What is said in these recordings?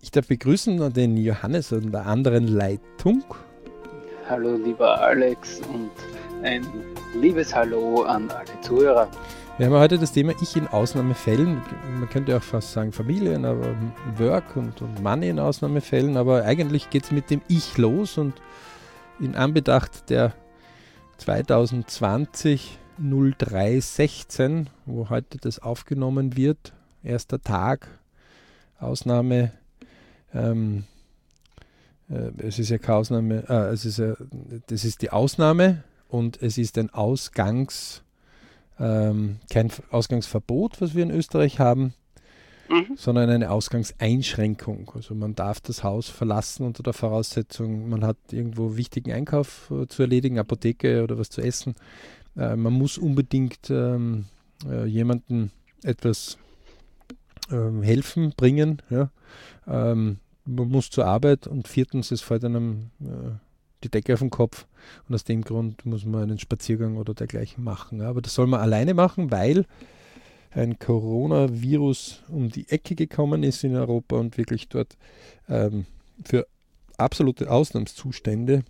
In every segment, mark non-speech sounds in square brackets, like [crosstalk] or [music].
Ich darf begrüßen den Johannes an der anderen Leitung. Hallo lieber Alex und ein liebes Hallo an alle Zuhörer. Wir haben heute das Thema Ich in Ausnahmefällen. Man könnte auch fast sagen Familien, aber Work und, und Money in Ausnahmefällen. Aber eigentlich geht es mit dem Ich los und in Anbetracht der 2020 0316, wo heute das aufgenommen wird, erster Tag, Ausnahme, ähm, äh, es ist ja keine Ausnahme, äh, es ist ja, das ist die Ausnahme und es ist ein Ausgangs, ähm, kein Ausgangsverbot, was wir in Österreich haben, mhm. sondern eine Ausgangseinschränkung. Also man darf das Haus verlassen unter der Voraussetzung, man hat irgendwo wichtigen Einkauf äh, zu erledigen, Apotheke oder was zu essen. Äh, man muss unbedingt ähm, äh, jemanden etwas ähm, helfen, bringen. Ja. Ähm, man muss zur Arbeit und viertens, es fällt einem äh, die Decke auf den Kopf und aus dem Grund muss man einen Spaziergang oder dergleichen machen. Aber das soll man alleine machen, weil ein Coronavirus um die Ecke gekommen ist in Europa und wirklich dort ähm, für absolute Ausnahmszustände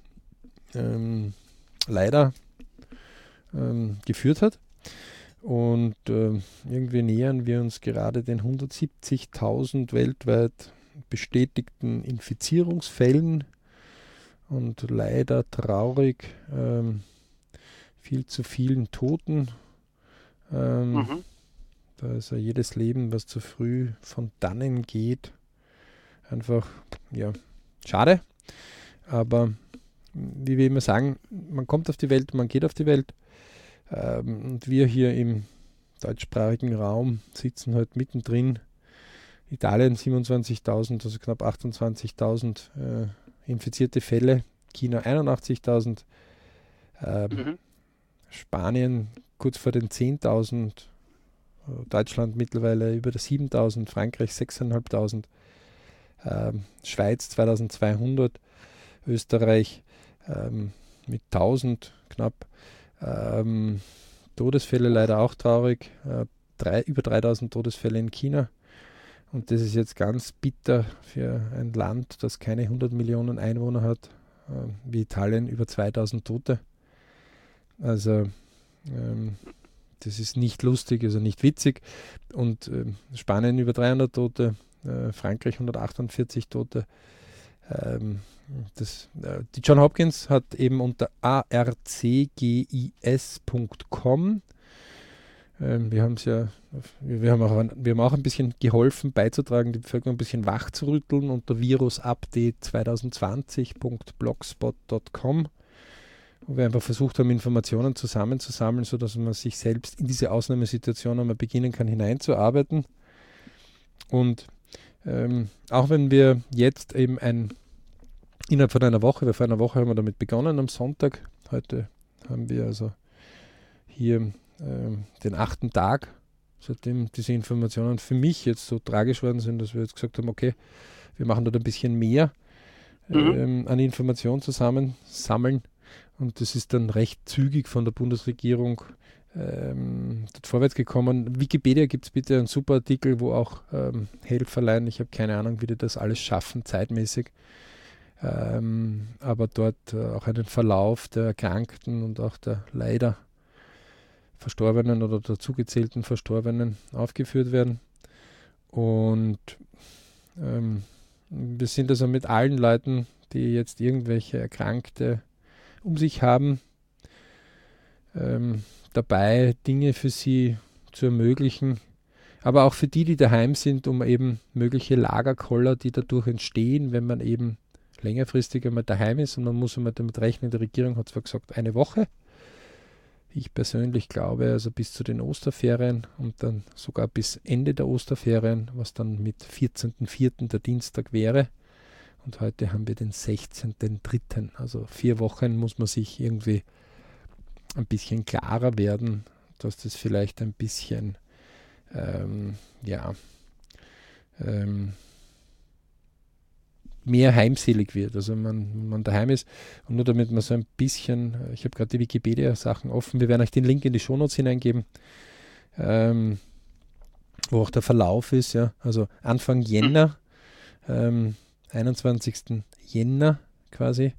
ähm, leider ähm, geführt hat. Und äh, irgendwie nähern wir uns gerade den 170.000 weltweit bestätigten Infizierungsfällen und leider traurig ähm, viel zu vielen Toten. Ähm, mhm. Da ist ja jedes Leben, was zu früh von dannen geht, einfach, ja, schade. Aber wie wir immer sagen, man kommt auf die Welt, man geht auf die Welt. Ähm, und wir hier im deutschsprachigen Raum sitzen halt mittendrin. Italien 27.000, also knapp 28.000 äh, infizierte Fälle, China 81.000, ähm, mhm. Spanien kurz vor den 10.000, Deutschland mittlerweile über 7.000, Frankreich 6.500, ähm, Schweiz 2.200, Österreich ähm, mit 1.000 knapp. Ähm, Todesfälle leider auch traurig, äh, drei, über 3000 Todesfälle in China. Und das ist jetzt ganz bitter für ein Land, das keine 100 Millionen Einwohner hat, äh, wie Italien, über 2000 Tote. Also ähm, das ist nicht lustig, also nicht witzig. Und äh, Spanien über 300 Tote, äh, Frankreich 148 Tote. Ähm, das, äh, die John Hopkins hat eben unter arcgis.com ähm, wir haben es ja, wir haben, auch, wir haben auch ein bisschen geholfen beizutragen, die Bevölkerung ein bisschen wach zu rütteln unter virusupdate2020.blogspot.com, wo wir einfach versucht haben, Informationen zusammenzusammeln, sodass man sich selbst in diese Ausnahmesituation einmal beginnen kann, hineinzuarbeiten. Und ähm, auch wenn wir jetzt eben ein, innerhalb von einer Woche, weil vor einer Woche haben wir damit begonnen am Sonntag, heute haben wir also hier ähm, den achten Tag, seitdem diese Informationen für mich jetzt so tragisch worden sind, dass wir jetzt gesagt haben, okay, wir machen dort ein bisschen mehr mhm. ähm, an Informationen zusammensammeln. Und das ist dann recht zügig von der Bundesregierung ähm, vorwärts gekommen. Wikipedia gibt es bitte einen super Artikel, wo auch ähm, Helferlein, ich habe keine Ahnung, wie die das alles schaffen, zeitmäßig. Ähm, aber dort äh, auch einen Verlauf der Erkrankten und auch der leider Verstorbenen oder dazugezählten Verstorbenen aufgeführt werden. Und ähm, wir sind also mit allen Leuten, die jetzt irgendwelche Erkrankte um sich haben, ähm, dabei, Dinge für sie zu ermöglichen, aber auch für die, die daheim sind, um eben mögliche Lagerkoller, die dadurch entstehen, wenn man eben längerfristig einmal daheim ist und man muss einmal damit rechnen, die Regierung hat zwar gesagt, eine Woche, ich persönlich glaube, also bis zu den Osterferien und dann sogar bis Ende der Osterferien, was dann mit 14.04. der Dienstag wäre. Und heute haben wir den 16.03. Also vier Wochen muss man sich irgendwie ein bisschen klarer werden, dass das vielleicht ein bisschen, ähm, ja, ähm, mehr heimselig wird. Also man, man daheim ist und nur damit man so ein bisschen, ich habe gerade die Wikipedia-Sachen offen, wir werden euch den Link in die Shownotes hineingeben, ähm, wo auch der Verlauf ist, ja. Also Anfang Jänner ähm, 21. Jänner quasi.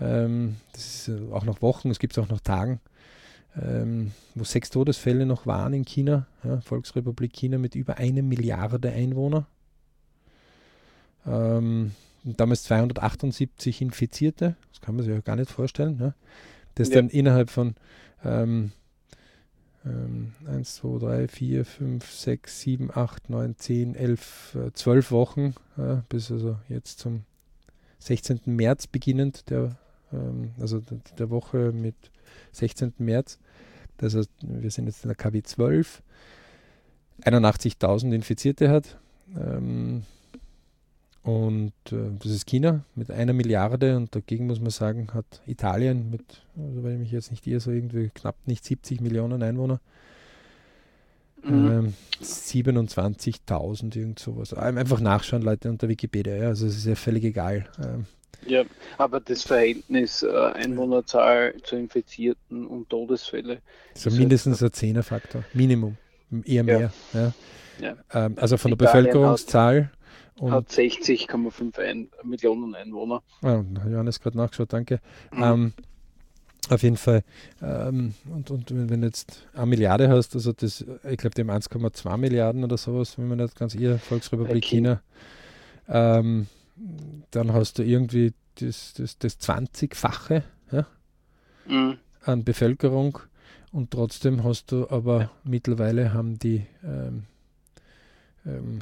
Ähm, das ist auch noch Wochen, es gibt es auch noch Tagen, ähm, wo sechs Todesfälle noch waren in China, ja, Volksrepublik China mit über eine Milliarde Einwohner. Ähm, damals 278 Infizierte, das kann man sich ja gar nicht vorstellen. Ne? Das ja. dann innerhalb von ähm, ähm, 1, 2, 3, 4, 5, 6, 7, 8, 9, 10, 11, 12 Wochen, äh, bis also jetzt zum 16. März beginnend, der, ähm, also der Woche mit 16. März. Das heißt, wir sind jetzt in der KW 12, 81.000 Infizierte hat. Ähm, und äh, das ist China mit einer Milliarde und dagegen muss man sagen, hat Italien mit, also wenn ich mich jetzt nicht irre, so irgendwie knapp nicht 70 Millionen Einwohner. Mhm. Ähm, 27.000, irgend sowas. Einfach nachschauen, Leute, unter Wikipedia. Ja, also es ist ja völlig egal. Ähm, ja, aber das Verhältnis äh, Einwohnerzahl zu Infizierten und Todesfälle. So mindestens ein Zehnerfaktor, Minimum, eher mehr. Ja. ja. Ähm, also von der Italien Bevölkerungszahl und hat 60,5 ein, Millionen Einwohner. Ah, Johannes gerade nachgeschaut, danke. Mhm. Ähm, auf jeden Fall. Ähm, und, und wenn, du jetzt eine Milliarde hast, also das, ich glaube, die haben 1,2 Milliarden oder sowas, wenn man nicht ganz ihr, Volksrepublik. China, ähm, dann hast du irgendwie das, das, das 20-fache ja, mhm. an Bevölkerung und trotzdem hast du aber ja. mittlerweile haben die ähm, ähm,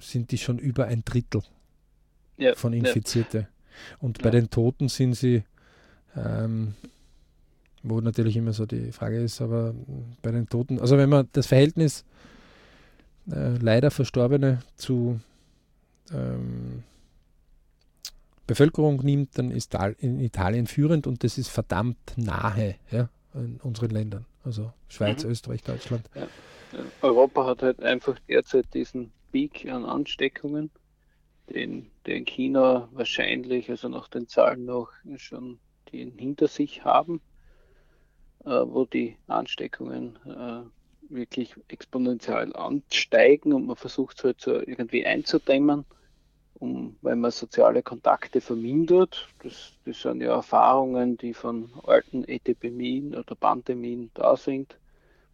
sind die schon über ein Drittel ja, von Infizierte. Und bei den Toten sind sie, ähm, wo natürlich immer so die Frage ist, aber bei den Toten, also wenn man das Verhältnis äh, leider Verstorbene zu ähm, Bevölkerung nimmt, dann ist in Italien führend und das ist verdammt nahe ja, in unseren Ländern. Also Schweiz, mhm. Österreich, Deutschland. Ja. Europa hat halt einfach derzeit diesen Peak an Ansteckungen, den, den China wahrscheinlich, also nach den Zahlen noch schon den hinter sich haben, äh, wo die Ansteckungen äh, wirklich exponentiell ansteigen und man versucht es halt so irgendwie einzudämmen, um, weil man soziale Kontakte vermindert. Das, das sind ja Erfahrungen, die von alten Epidemien oder Pandemien da sind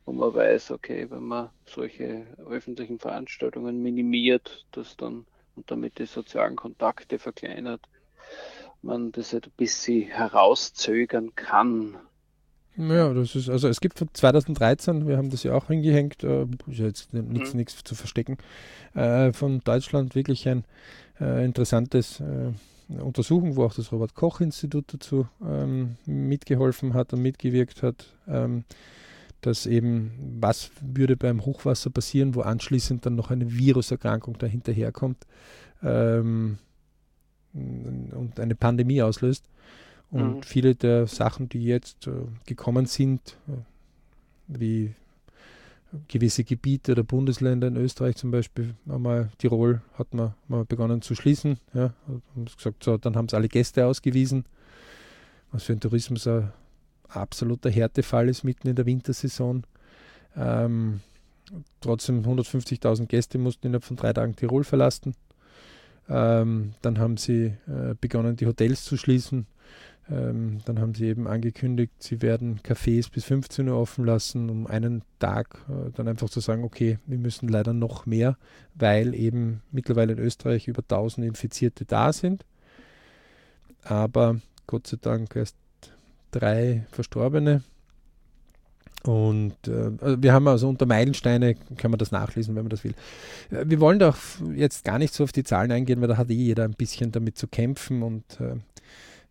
wo man weiß, okay, wenn man solche öffentlichen Veranstaltungen minimiert, dass dann und damit die sozialen Kontakte verkleinert, man das ein bisschen herauszögern kann. Ja, das ist, also es gibt von 2013, wir haben das ja auch hingehängt, äh, ist ja jetzt nichts, mhm. nichts zu verstecken, äh, von Deutschland wirklich ein äh, interessantes äh, Untersuchung, wo auch das Robert-Koch-Institut dazu ähm, mitgeholfen hat und mitgewirkt hat. Ähm, dass eben, was würde beim Hochwasser passieren, wo anschließend dann noch eine Viruserkrankung dahinterherkommt ähm, und eine Pandemie auslöst. Und mhm. viele der Sachen, die jetzt äh, gekommen sind, äh, wie gewisse Gebiete oder Bundesländer in Österreich zum Beispiel, einmal Tirol hat man mal begonnen zu schließen. Ja, und gesagt, so, dann haben sie alle Gäste ausgewiesen, was für den Tourismus ein absoluter Härtefall ist mitten in der Wintersaison. Ähm, trotzdem 150.000 Gäste mussten innerhalb von drei Tagen Tirol verlassen. Ähm, dann haben sie äh, begonnen, die Hotels zu schließen. Ähm, dann haben sie eben angekündigt, sie werden Cafés bis 15 Uhr offen lassen, um einen Tag äh, dann einfach zu sagen, okay, wir müssen leider noch mehr, weil eben mittlerweile in Österreich über 1000 Infizierte da sind. Aber Gott sei Dank erst drei Verstorbene. Und äh, also wir haben also unter Meilensteine, kann man das nachlesen, wenn man das will. Äh, wir wollen doch jetzt gar nicht so auf die Zahlen eingehen, weil da hat eh jeder ein bisschen damit zu kämpfen. Und äh,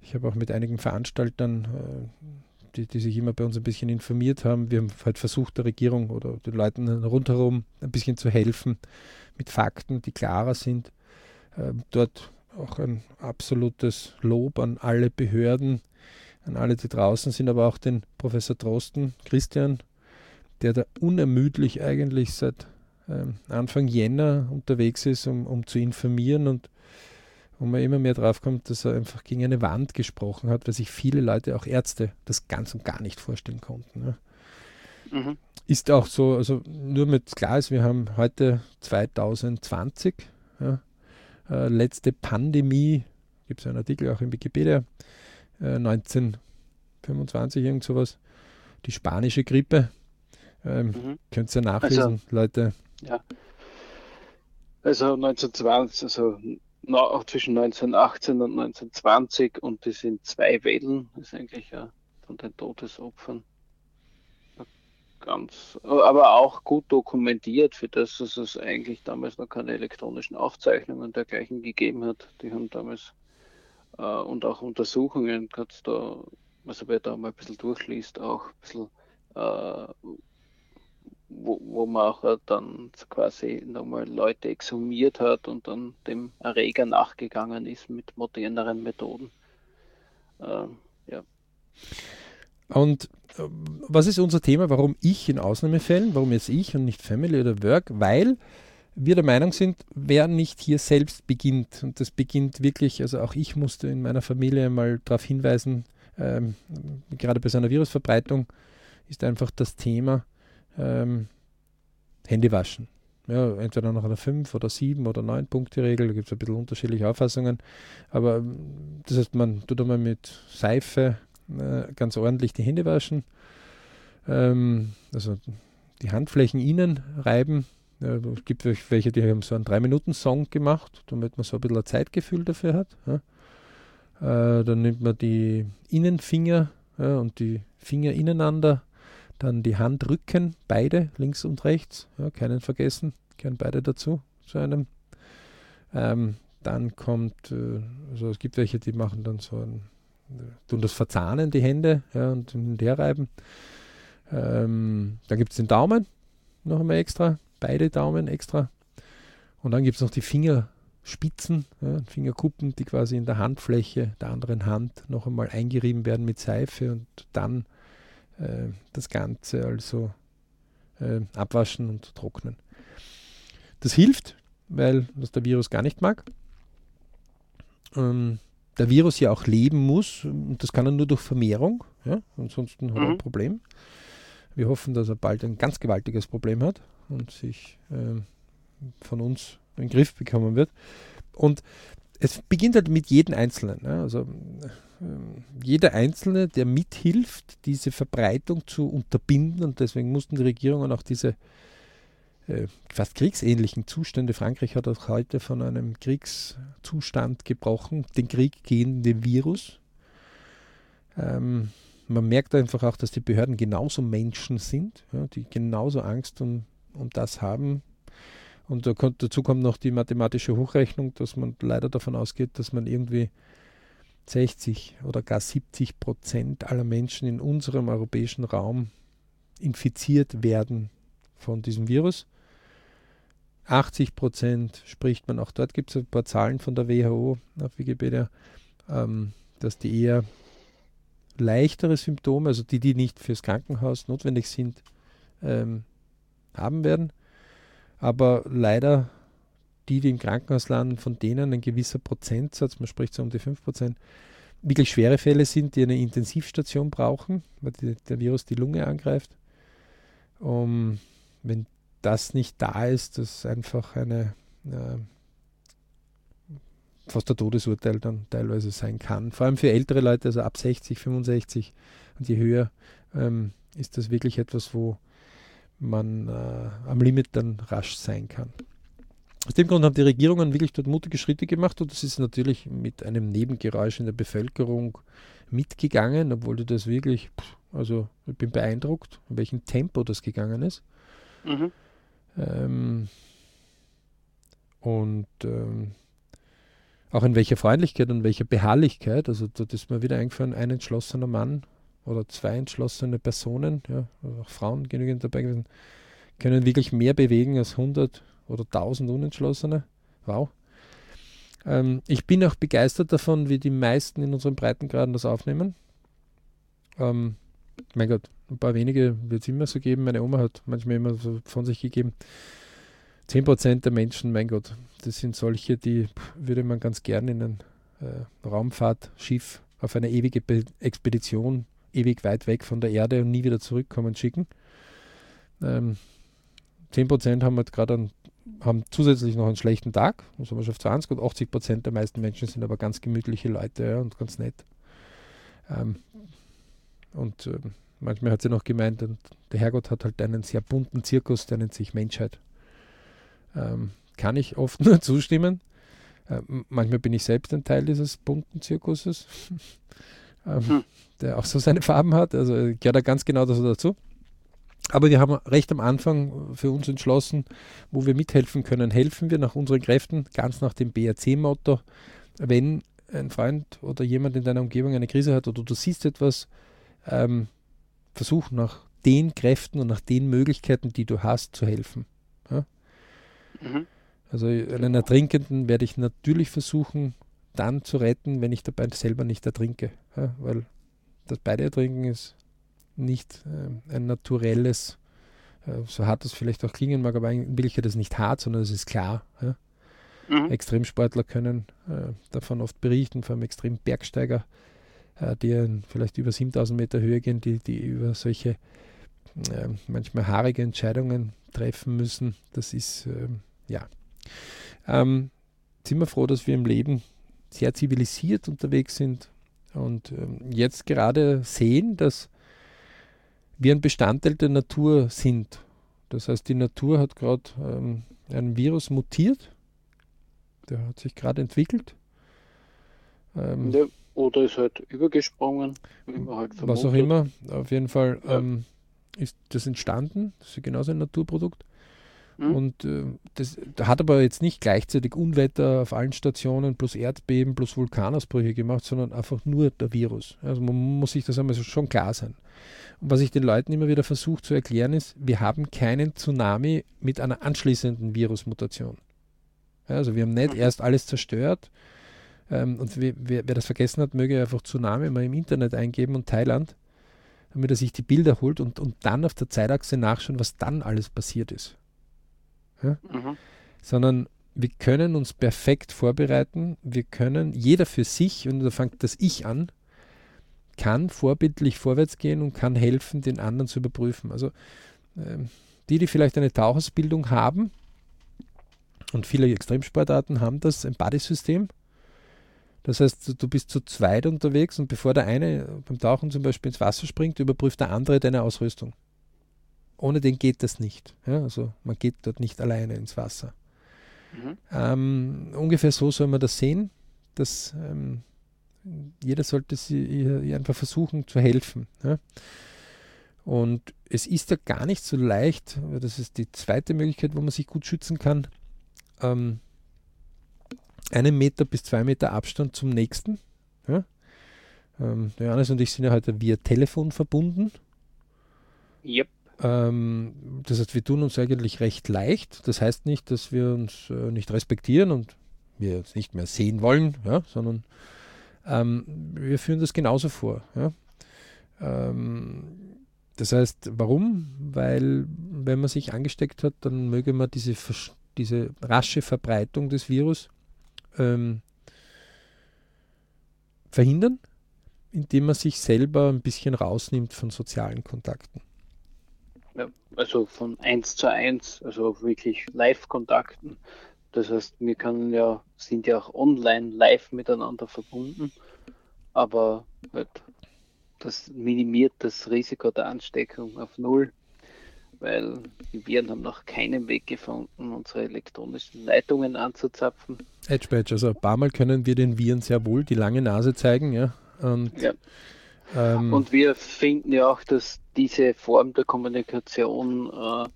ich habe auch mit einigen Veranstaltern, äh, die, die, sich immer bei uns ein bisschen informiert haben, wir haben halt versucht, der Regierung oder den Leuten rundherum ein bisschen zu helfen mit Fakten, die klarer sind. Äh, dort auch ein absolutes Lob an alle Behörden, an alle, die draußen sind, aber auch den Professor Drosten, Christian, der da unermüdlich eigentlich seit ähm, Anfang Jänner unterwegs ist, um, um zu informieren und wo man immer mehr drauf kommt, dass er einfach gegen eine Wand gesprochen hat, weil sich viele Leute, auch Ärzte, das ganz und gar nicht vorstellen konnten. Ja. Mhm. Ist auch so, also nur mit klar ist, wir haben heute 2020, ja, äh, letzte Pandemie, gibt es einen Artikel auch in Wikipedia, äh, 1925, irgend sowas, die spanische Grippe. Ähm, mhm. Könnt ihr nachlesen, also, Leute. Ja. Also 1920, also auch zwischen 1918 und 1920 und das sind zwei Wellen, das ist eigentlich ja von den Todesopfern ganz, aber auch gut dokumentiert, für das, dass es eigentlich damals noch keine elektronischen Aufzeichnungen dergleichen gegeben hat. Die haben damals äh, und auch Untersuchungen, da, also wer da mal ein bisschen durchliest, auch ein bisschen, äh, wo, wo man auch dann quasi nochmal Leute exhumiert hat und dann dem Erreger nachgegangen ist mit moderneren Methoden. Äh, ja. Und äh, was ist unser Thema? Warum ich in Ausnahmefällen? Warum jetzt ich und nicht Family oder Work? Weil wir der Meinung sind, wer nicht hier selbst beginnt, und das beginnt wirklich, also auch ich musste in meiner Familie mal darauf hinweisen, ähm, gerade bei seiner Virusverbreitung ist einfach das Thema ähm, Hände waschen. Ja, entweder nach einer 5 oder 7 oder 9 Punkte Regel, da gibt es ein bisschen unterschiedliche Auffassungen. Aber ähm, das heißt, man tut einmal mit Seife äh, ganz ordentlich die Hände waschen. Ähm, also die Handflächen innen reiben. Ja, es gibt welche, die haben so einen 3-Minuten-Song gemacht, damit man so ein bisschen ein Zeitgefühl dafür hat. Ja. Äh, dann nimmt man die Innenfinger ja, und die Finger ineinander, dann die Handrücken, beide, links und rechts, keinen vergessen, gehören beide dazu, zu einem. Ähm, dann kommt, äh, also es gibt welche, die machen dann so ein tun das verzahnen, die Hände, und hin und her reiben. Ähm, dann gibt es den Daumen noch einmal extra, beide Daumen extra. Und dann gibt es noch die Fingerspitzen, ja, Fingerkuppen, die quasi in der Handfläche der anderen Hand noch einmal eingerieben werden mit Seife und dann äh, das Ganze also äh, abwaschen und trocknen. Das hilft, weil das der Virus gar nicht mag. Ähm, der Virus ja auch leben muss. Und das kann er nur durch Vermehrung. Ja? Ansonsten hat er ein mhm. Problem. Wir hoffen, dass er bald ein ganz gewaltiges Problem hat und sich äh, von uns in den Griff bekommen wird. Und es beginnt halt mit jedem Einzelnen. Ja? Also äh, jeder Einzelne, der mithilft, diese Verbreitung zu unterbinden. Und deswegen mussten die Regierungen auch diese äh, fast kriegsähnlichen Zustände. Frankreich hat auch heute von einem Kriegszustand gebrochen, den Krieg gegen den Virus. Ähm, man merkt einfach auch, dass die Behörden genauso Menschen sind, ja, die genauso Angst um, um das haben. Und da kommt, dazu kommt noch die mathematische Hochrechnung, dass man leider davon ausgeht, dass man irgendwie 60 oder gar 70 Prozent aller Menschen in unserem europäischen Raum infiziert werden von diesem Virus. 80 Prozent spricht man, auch dort gibt es ein paar Zahlen von der WHO auf Wikipedia, ähm, dass die eher leichtere Symptome, also die, die nicht fürs Krankenhaus notwendig sind, ähm, haben werden. Aber leider die, die im Krankenhaus landen, von denen ein gewisser Prozentsatz, man spricht so um die 5 Prozent, wirklich schwere Fälle sind, die eine Intensivstation brauchen, weil die, der Virus die Lunge angreift. Um, wenn das nicht da ist, das einfach eine äh, fast ein Todesurteil dann teilweise sein kann. Vor allem für ältere Leute, also ab 60, 65 und je höher, ähm, ist das wirklich etwas, wo man äh, am Limit dann rasch sein kann. Aus dem Grund haben die Regierungen wirklich dort mutige Schritte gemacht und das ist natürlich mit einem Nebengeräusch in der Bevölkerung mitgegangen, obwohl du das wirklich, also ich bin beeindruckt, in welchem Tempo das gegangen ist. Mhm. Ähm, und ähm, auch in welcher Freundlichkeit und welcher Beharrlichkeit. Also da ist mir wieder eingefallen, ein entschlossener Mann oder zwei entschlossene Personen, ja, auch Frauen genügend dabei gewesen, können wirklich mehr bewegen als 100 oder 1000 Unentschlossene. Wow. Ähm, ich bin auch begeistert davon, wie die meisten in unseren Breitengraden das aufnehmen. Ähm, mein Gott, ein paar wenige wird es immer so geben. Meine Oma hat manchmal immer so von sich gegeben. 10% der Menschen, mein Gott, das sind solche, die würde man ganz gern in ein äh, Raumfahrtschiff auf eine ewige Be Expedition, ewig weit weg von der Erde und nie wieder zurückkommen schicken. Ähm, 10% haben halt gerade einen haben zusätzlich noch einen schlechten Tag, also man auf 20 und 80 Prozent der meisten Menschen sind aber ganz gemütliche Leute ja, und ganz nett. Ähm, und äh, manchmal hat sie noch gemeint, der Herrgott hat halt einen sehr bunten Zirkus, der nennt sich Menschheit. Ähm, kann ich oft [laughs] nur zustimmen. Äh, manchmal bin ich selbst ein Teil dieses bunten Zirkuses, [laughs] ähm, hm. Der auch so seine Farben hat. Also ich gehört da ganz genau dazu. Aber wir haben recht am Anfang für uns entschlossen, wo wir mithelfen können, helfen wir nach unseren Kräften, ganz nach dem BRC-Motto. Wenn ein Freund oder jemand in deiner Umgebung eine Krise hat oder du siehst etwas, ähm, versuch nach den Kräften und nach den Möglichkeiten, die du hast, zu helfen. Ja? Mhm. Also einen Ertrinkenden werde ich natürlich versuchen, dann zu retten, wenn ich dabei selber nicht ertrinke. Ja? Weil das beide Ertrinken ist nicht äh, ein naturelles, äh, so hart das vielleicht auch klingen mag, aber in Wirklichkeit ist es nicht hart, sondern es ist klar. Ja? Mhm. Extremsportler können äh, davon oft berichten, vor allem Extrembergsteiger, äh, die vielleicht über 7000 Meter Höhe gehen, die, die über solche äh, manchmal haarige Entscheidungen treffen müssen. Das ist, ähm, ja. Ähm, sind wir froh, dass wir im Leben sehr zivilisiert unterwegs sind und ähm, jetzt gerade sehen, dass wir ein Bestandteil der Natur sind. Das heißt, die Natur hat gerade ähm, ein Virus mutiert, der hat sich gerade entwickelt. Ähm, ja, oder ist halt übergesprungen, halt Was auch immer, auf jeden Fall ja. ähm, ist das entstanden, das ist genauso ein Naturprodukt. Mhm. Und äh, das hat aber jetzt nicht gleichzeitig Unwetter auf allen Stationen plus Erdbeben plus Vulkanausbrüche gemacht, sondern einfach nur der Virus. Also man muss sich das einmal schon klar sein. Und was ich den Leuten immer wieder versuche zu erklären ist, wir haben keinen Tsunami mit einer anschließenden Virusmutation. also wir haben nicht mhm. erst alles zerstört. Ähm, und wer, wer, das vergessen hat, möge einfach Tsunami mal im Internet eingeben und Thailand, damit er sich die Bilder holt und, und dann auf der Zeitachse nachschauen, was dann alles passiert ist ja? mhm. sondern wir können uns perfekt vorbereiten. Wir können, jeder für sich, und da fängt das Ich an, kann vorbildlich vorwärts gehen und kann helfen, den anderen zu überprüfen. Also ähm, die, die vielleicht eine Tauchausbildung haben, und viele Extremsportarten haben das, ein Buddy-System. Das heißt, du bist zu zweit unterwegs und bevor der eine beim Tauchen zum Beispiel ins Wasser springt, überprüft der andere deine Ausrüstung ohne den geht das nicht. Ja? Also man geht dort nicht alleine ins Wasser. Mhm. Ähm, ungefähr so soll man das sehen, dass ähm, jeder sollte sie einfach versuchen zu helfen. Ja? Und es ist ja gar nicht so leicht, das ist die zweite Möglichkeit, wo man sich gut schützen kann, ähm, einen Meter bis zwei Meter Abstand zum nächsten. Ja? Ähm, Johannes und ich sind ja heute via Telefon verbunden. Yep. Ähm, das heißt, wir tun uns eigentlich recht leicht. Das heißt nicht, dass wir uns äh, nicht respektieren und wir uns nicht mehr sehen wollen, ja, sondern ähm, wir führen das genauso vor. Ja. Ähm, das heißt, warum? Weil, wenn man sich angesteckt hat, dann möge man diese, diese rasche Verbreitung des Virus ähm, verhindern, indem man sich selber ein bisschen rausnimmt von sozialen Kontakten also von eins zu eins, also wirklich Live-Kontakten. Das heißt, wir können ja, sind ja auch online live miteinander verbunden, aber halt, das minimiert das Risiko der Ansteckung auf null, weil die Viren haben noch keinen Weg gefunden, unsere elektronischen Leitungen anzuzapfen. Edge Badge, also ein paar Mal können wir den Viren sehr wohl die lange Nase zeigen, ja. Und ja. Ähm, und wir finden ja auch, dass diese Form der Kommunikation äh,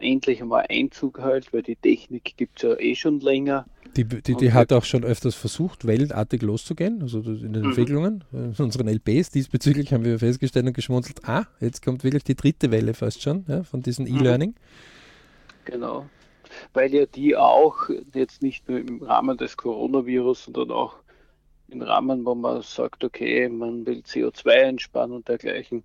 endlich einmal Einzug hält, weil die Technik gibt es ja eh schon länger. Die, die, die hat auch schon öfters versucht, weltartig loszugehen, also in den mhm. Entwicklungen, in unseren LPs. Diesbezüglich haben wir festgestellt und geschmunzelt, ah, jetzt kommt wirklich die dritte Welle fast schon ja, von diesem mhm. E-Learning. Genau, weil ja die auch jetzt nicht nur im Rahmen des Coronavirus, sondern auch im Rahmen, wo man sagt, okay, man will CO2 einspannen und dergleichen,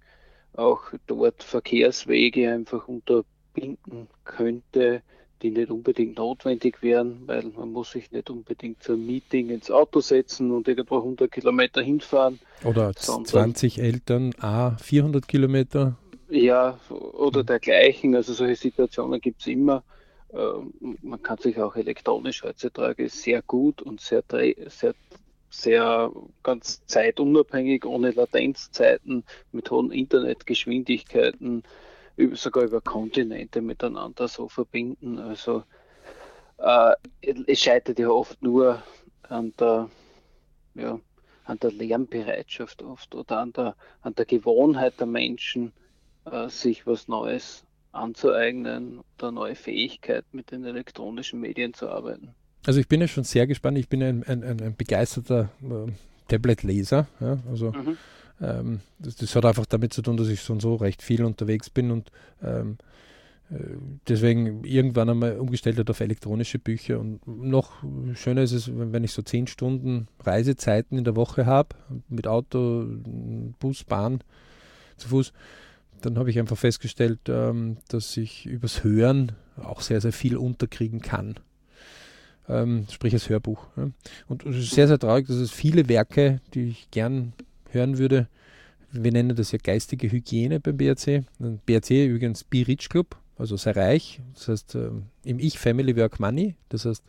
auch dort Verkehrswege einfach unterbinden könnte, die nicht unbedingt notwendig wären, weil man muss sich nicht unbedingt zum Meeting ins Auto setzen und irgendwo 100 Kilometer hinfahren. Oder 20 Eltern, a 400 Kilometer. Ja, oder dergleichen. Also solche Situationen gibt es immer. ähm, man kann sich auch elektronisch heutzutage sehr gut und sehr, sehr, sehr ganz zeitunabhängig, ohne Latenzzeiten, mit hohen Internetgeschwindigkeiten, sogar über Kontinente miteinander so verbinden. Also äh, es scheitert ja oft nur an der, ja, an der Lernbereitschaft oft oder an der, an der Gewohnheit der Menschen, äh, sich was Neues anzueignen oder neue Fähigkeiten mit den elektronischen Medien zu arbeiten. Also ich bin ja schon sehr gespannt. Ich bin ein, ein, ein, begeisterter äh, Tablet-Leser. Ja? Also mhm. ähm, das, das, hat einfach damit zu tun, dass ich so und so recht viel unterwegs bin und ähm, äh, deswegen irgendwann einmal umgestellt hat auf elektronische Bücher. Und noch schöner ist es, wenn ich so zehn Stunden Reisezeiten in der Woche habe, mit Auto, Bus, Bahn, zu Fuß, dann habe ich einfach festgestellt, ähm, dass ich übers Hören auch sehr, sehr viel unterkriegen kann. Ähm, sprich als Hörbuch. Ja. Und es ist sehr, sehr traurig, dass es viele Werke, die ich gern hören würde, wir nennen das ja geistige Hygiene beim BRC. BRC übrigens Be Rich Club, also sei reich. Das heißt, ähm, im Ich Family Work Money. Das heißt,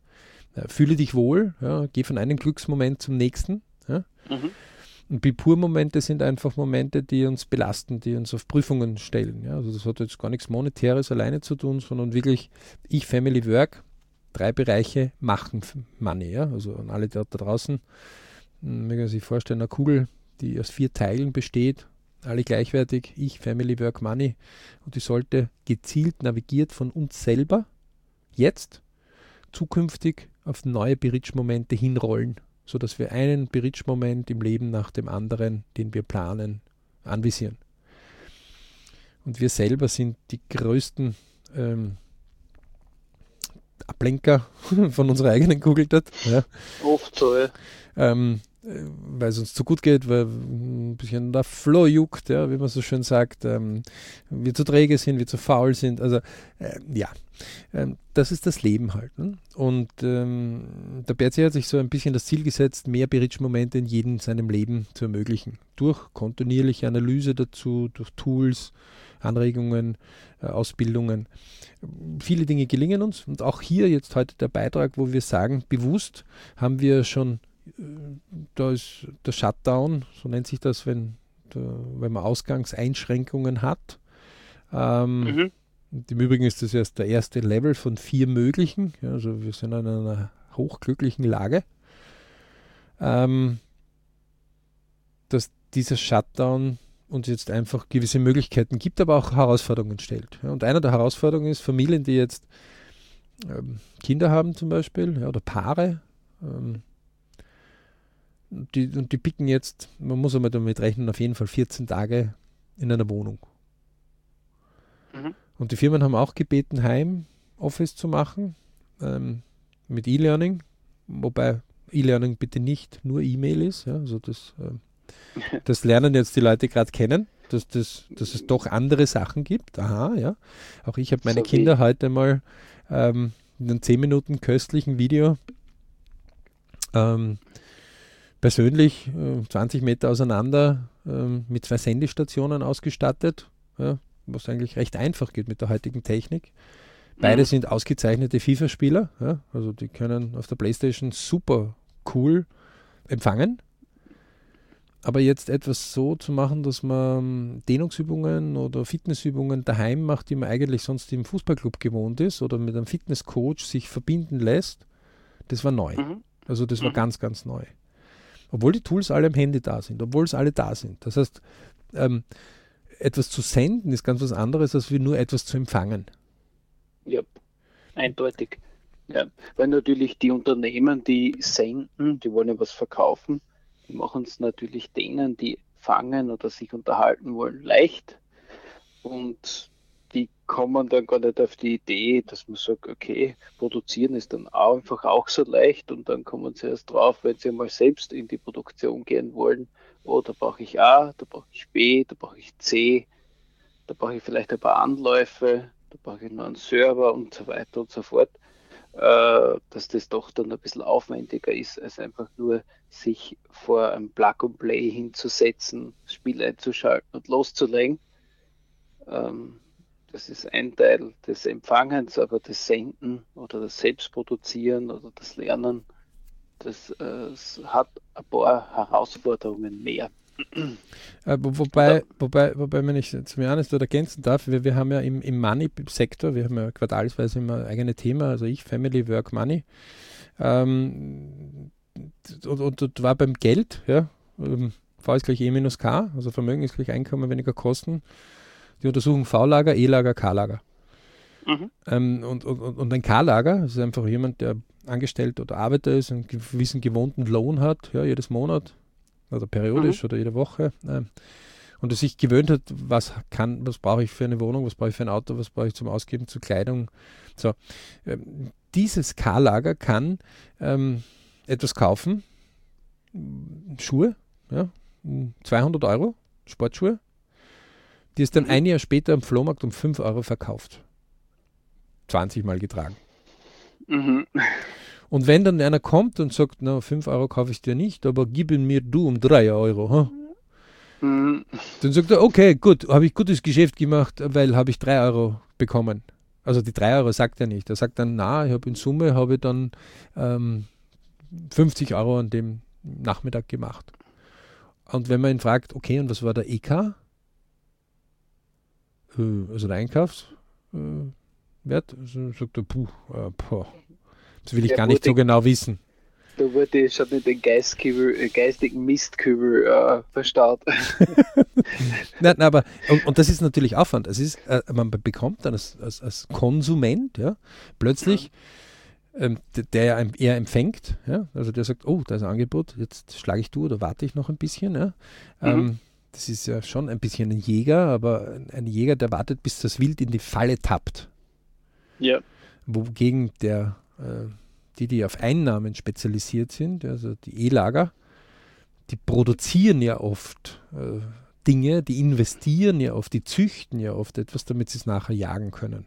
äh, fühle dich wohl, ja, geh von einem Glücksmoment zum nächsten. Ja. Mhm. Und Bipur-Momente sind einfach Momente, die uns belasten, die uns auf Prüfungen stellen. Ja, also das hat jetzt gar nichts Monetäres alleine zu tun, sondern wirklich ich, Family, Work, drei Bereiche machen Money. Ja? Also an alle da, da draußen, hm, man kann sich vorstellen, eine Kugel, die aus vier Teilen besteht, alle gleichwertig, ich, Family, Work, Money. Und die sollte gezielt navigiert von uns selber jetzt zukünftig auf neue Berichtsmomente hinrollen sodass wir einen Berichtsmoment im Leben nach dem anderen, den wir planen, anvisieren. Und wir selber sind die größten ähm, Ablenker [laughs] von unserer eigenen Kugel dort. Ja. Oft so, ja. Ähm, äh, weil es uns zu gut geht, weil ein bisschen der Flow juckt, ja, wie man so schön sagt, ähm, wir zu träge sind, wir zu faul sind. Also äh, ja, ähm, das ist das Leben halt. Ne? Und ähm, der BRC hat sich so ein bisschen das Ziel gesetzt, mehr Bridge-Momente in jedem seinem Leben zu ermöglichen. Durch kontinuierliche Analyse dazu, durch Tools, Anregungen, äh, Ausbildungen. Viele Dinge gelingen uns und auch hier jetzt heute der Beitrag, wo wir sagen, bewusst haben wir schon da ist der Shutdown, so nennt sich das, wenn, wenn man Ausgangseinschränkungen hat. Ähm, mhm. Im Übrigen ist das erst der erste Level von vier möglichen. Also wir sind in einer hochglücklichen Lage. Ähm, dass dieser Shutdown uns jetzt einfach gewisse Möglichkeiten gibt, aber auch Herausforderungen stellt. Ja, und einer der Herausforderungen ist Familien, die jetzt ähm, Kinder haben zum Beispiel ja, oder Paare. Ähm, die, und die picken jetzt, man muss einmal damit rechnen, auf jeden Fall 14 Tage in einer Wohnung. Mhm. Und die Firmen haben auch gebeten, Heim-Office zu machen ähm, mit E-Learning, wobei E-Learning bitte nicht nur E-Mail ist. Ja, also das, äh, [laughs] das lernen jetzt die Leute gerade kennen, dass, das, dass es doch andere Sachen gibt. Aha, ja. Auch ich habe meine so Kinder heute mal ähm, in einem 10 Minuten köstlichen Video ähm, persönlich äh, 20 Meter auseinander äh, mit zwei Sendestationen ausgestattet, ja, was eigentlich recht einfach geht mit der heutigen Technik. Beide mhm. sind ausgezeichnete FIFA-Spieler, ja, also die können auf der Playstation super cool empfangen. Aber jetzt etwas so zu machen, dass man Dehnungsübungen oder Fitnessübungen daheim macht, die man eigentlich sonst im Fußballclub gewohnt ist oder mit einem Fitnesscoach sich verbinden lässt, das war neu. Mhm. Also das war mhm. ganz, ganz neu obwohl die Tools alle am Handy da sind, obwohl es alle da sind. Das heißt, ähm, etwas zu senden ist ganz was anderes, als wie nur etwas zu empfangen. Ja, eindeutig. Ja, weil natürlich die Unternehmen, die senden, die wollen ja was verkaufen, die machen es natürlich denen, die fangen oder sich unterhalten wollen, leicht. Und die kommen dann gar nicht auf die Idee, dass man sagt, okay, produzieren ist dann einfach auch so leicht. Und dann kommen sie erst drauf, wenn sie mal selbst in die Produktion gehen wollen, oh, da brauche ich A, da brauche ich B, da brauche ich C, da brauche ich vielleicht ein paar Anläufe, da brauche ich noch einen Server und so weiter und so fort, äh, dass das doch dann ein bisschen aufwendiger ist, als einfach nur sich vor einem Plug-and-Play hinzusetzen, Spiel einzuschalten und loszulegen. Ähm, das ist ein Teil des Empfangens, aber das Senden oder das Selbstproduzieren oder das Lernen, das, äh, das hat ein paar Herausforderungen mehr. Äh, wobei, wobei, wobei, wenn ich zum Janis dort ergänzen darf, wir, wir haben ja im, im Money-Sektor, wir haben ja quartalsweise immer eigene Thema, also ich, Family, Work, Money. Ähm, und, und, und war beim Geld, ja, ähm, V ist gleich E minus K, also Vermögen ist gleich Einkommen weniger Kosten. Die untersuchen V-Lager, E-Lager, K-Lager. Mhm. Ähm, und, und, und ein K-Lager, das ist einfach jemand, der angestellt oder Arbeiter ist, einen gewissen gewohnten Lohn hat, ja, jedes Monat oder periodisch mhm. oder jede Woche. Ähm, und er sich gewöhnt hat, was kann, was brauche ich für eine Wohnung, was brauche ich für ein Auto, was brauche ich zum Ausgeben, zur Kleidung. So, ähm, dieses K-Lager kann ähm, etwas kaufen, Schuhe, ja, 200 Euro, Sportschuhe, die es dann mhm. ein Jahr später am Flohmarkt um 5 Euro verkauft. 20 Mal getragen. Mhm. Und wenn dann einer kommt und sagt, na, 5 Euro kaufe ich dir nicht, aber gib ihn mir du um 3 Euro, huh? mhm. dann sagt er, okay, gut, habe ich gutes Geschäft gemacht, weil habe ich 3 Euro bekommen. Also die 3 Euro sagt er nicht. Er sagt dann, na, ich habe in Summe habe ich dann ähm, 50 Euro an dem Nachmittag gemacht. Und wenn man ihn fragt, okay, und was war der EK? Äh, also der Einkaufswert? Also sagt er, puh, äh, boah, das will ich ja, gar nicht so genau wissen. Da wurde schon in den Geistkübel, äh, geistigen Mistkübel äh, verstaut. [laughs] nein, nein, aber, und, und, das ist natürlich Aufwand. Es ist, äh, man bekommt dann als, als, als Konsument ja, plötzlich, ja. Ähm, der, der eher empfängt, ja, also der sagt, oh, da ist ein Angebot, jetzt schlage ich du oder warte ich noch ein bisschen. Ja. Mhm. Ähm, das ist ja schon ein bisschen ein Jäger, aber ein Jäger, der wartet, bis das Wild in die Falle tappt. Ja. Wogegen der äh, die, die auf Einnahmen spezialisiert sind, also die E-Lager, die produzieren ja oft äh, Dinge, die investieren ja oft, die züchten ja oft etwas, damit sie es nachher jagen können.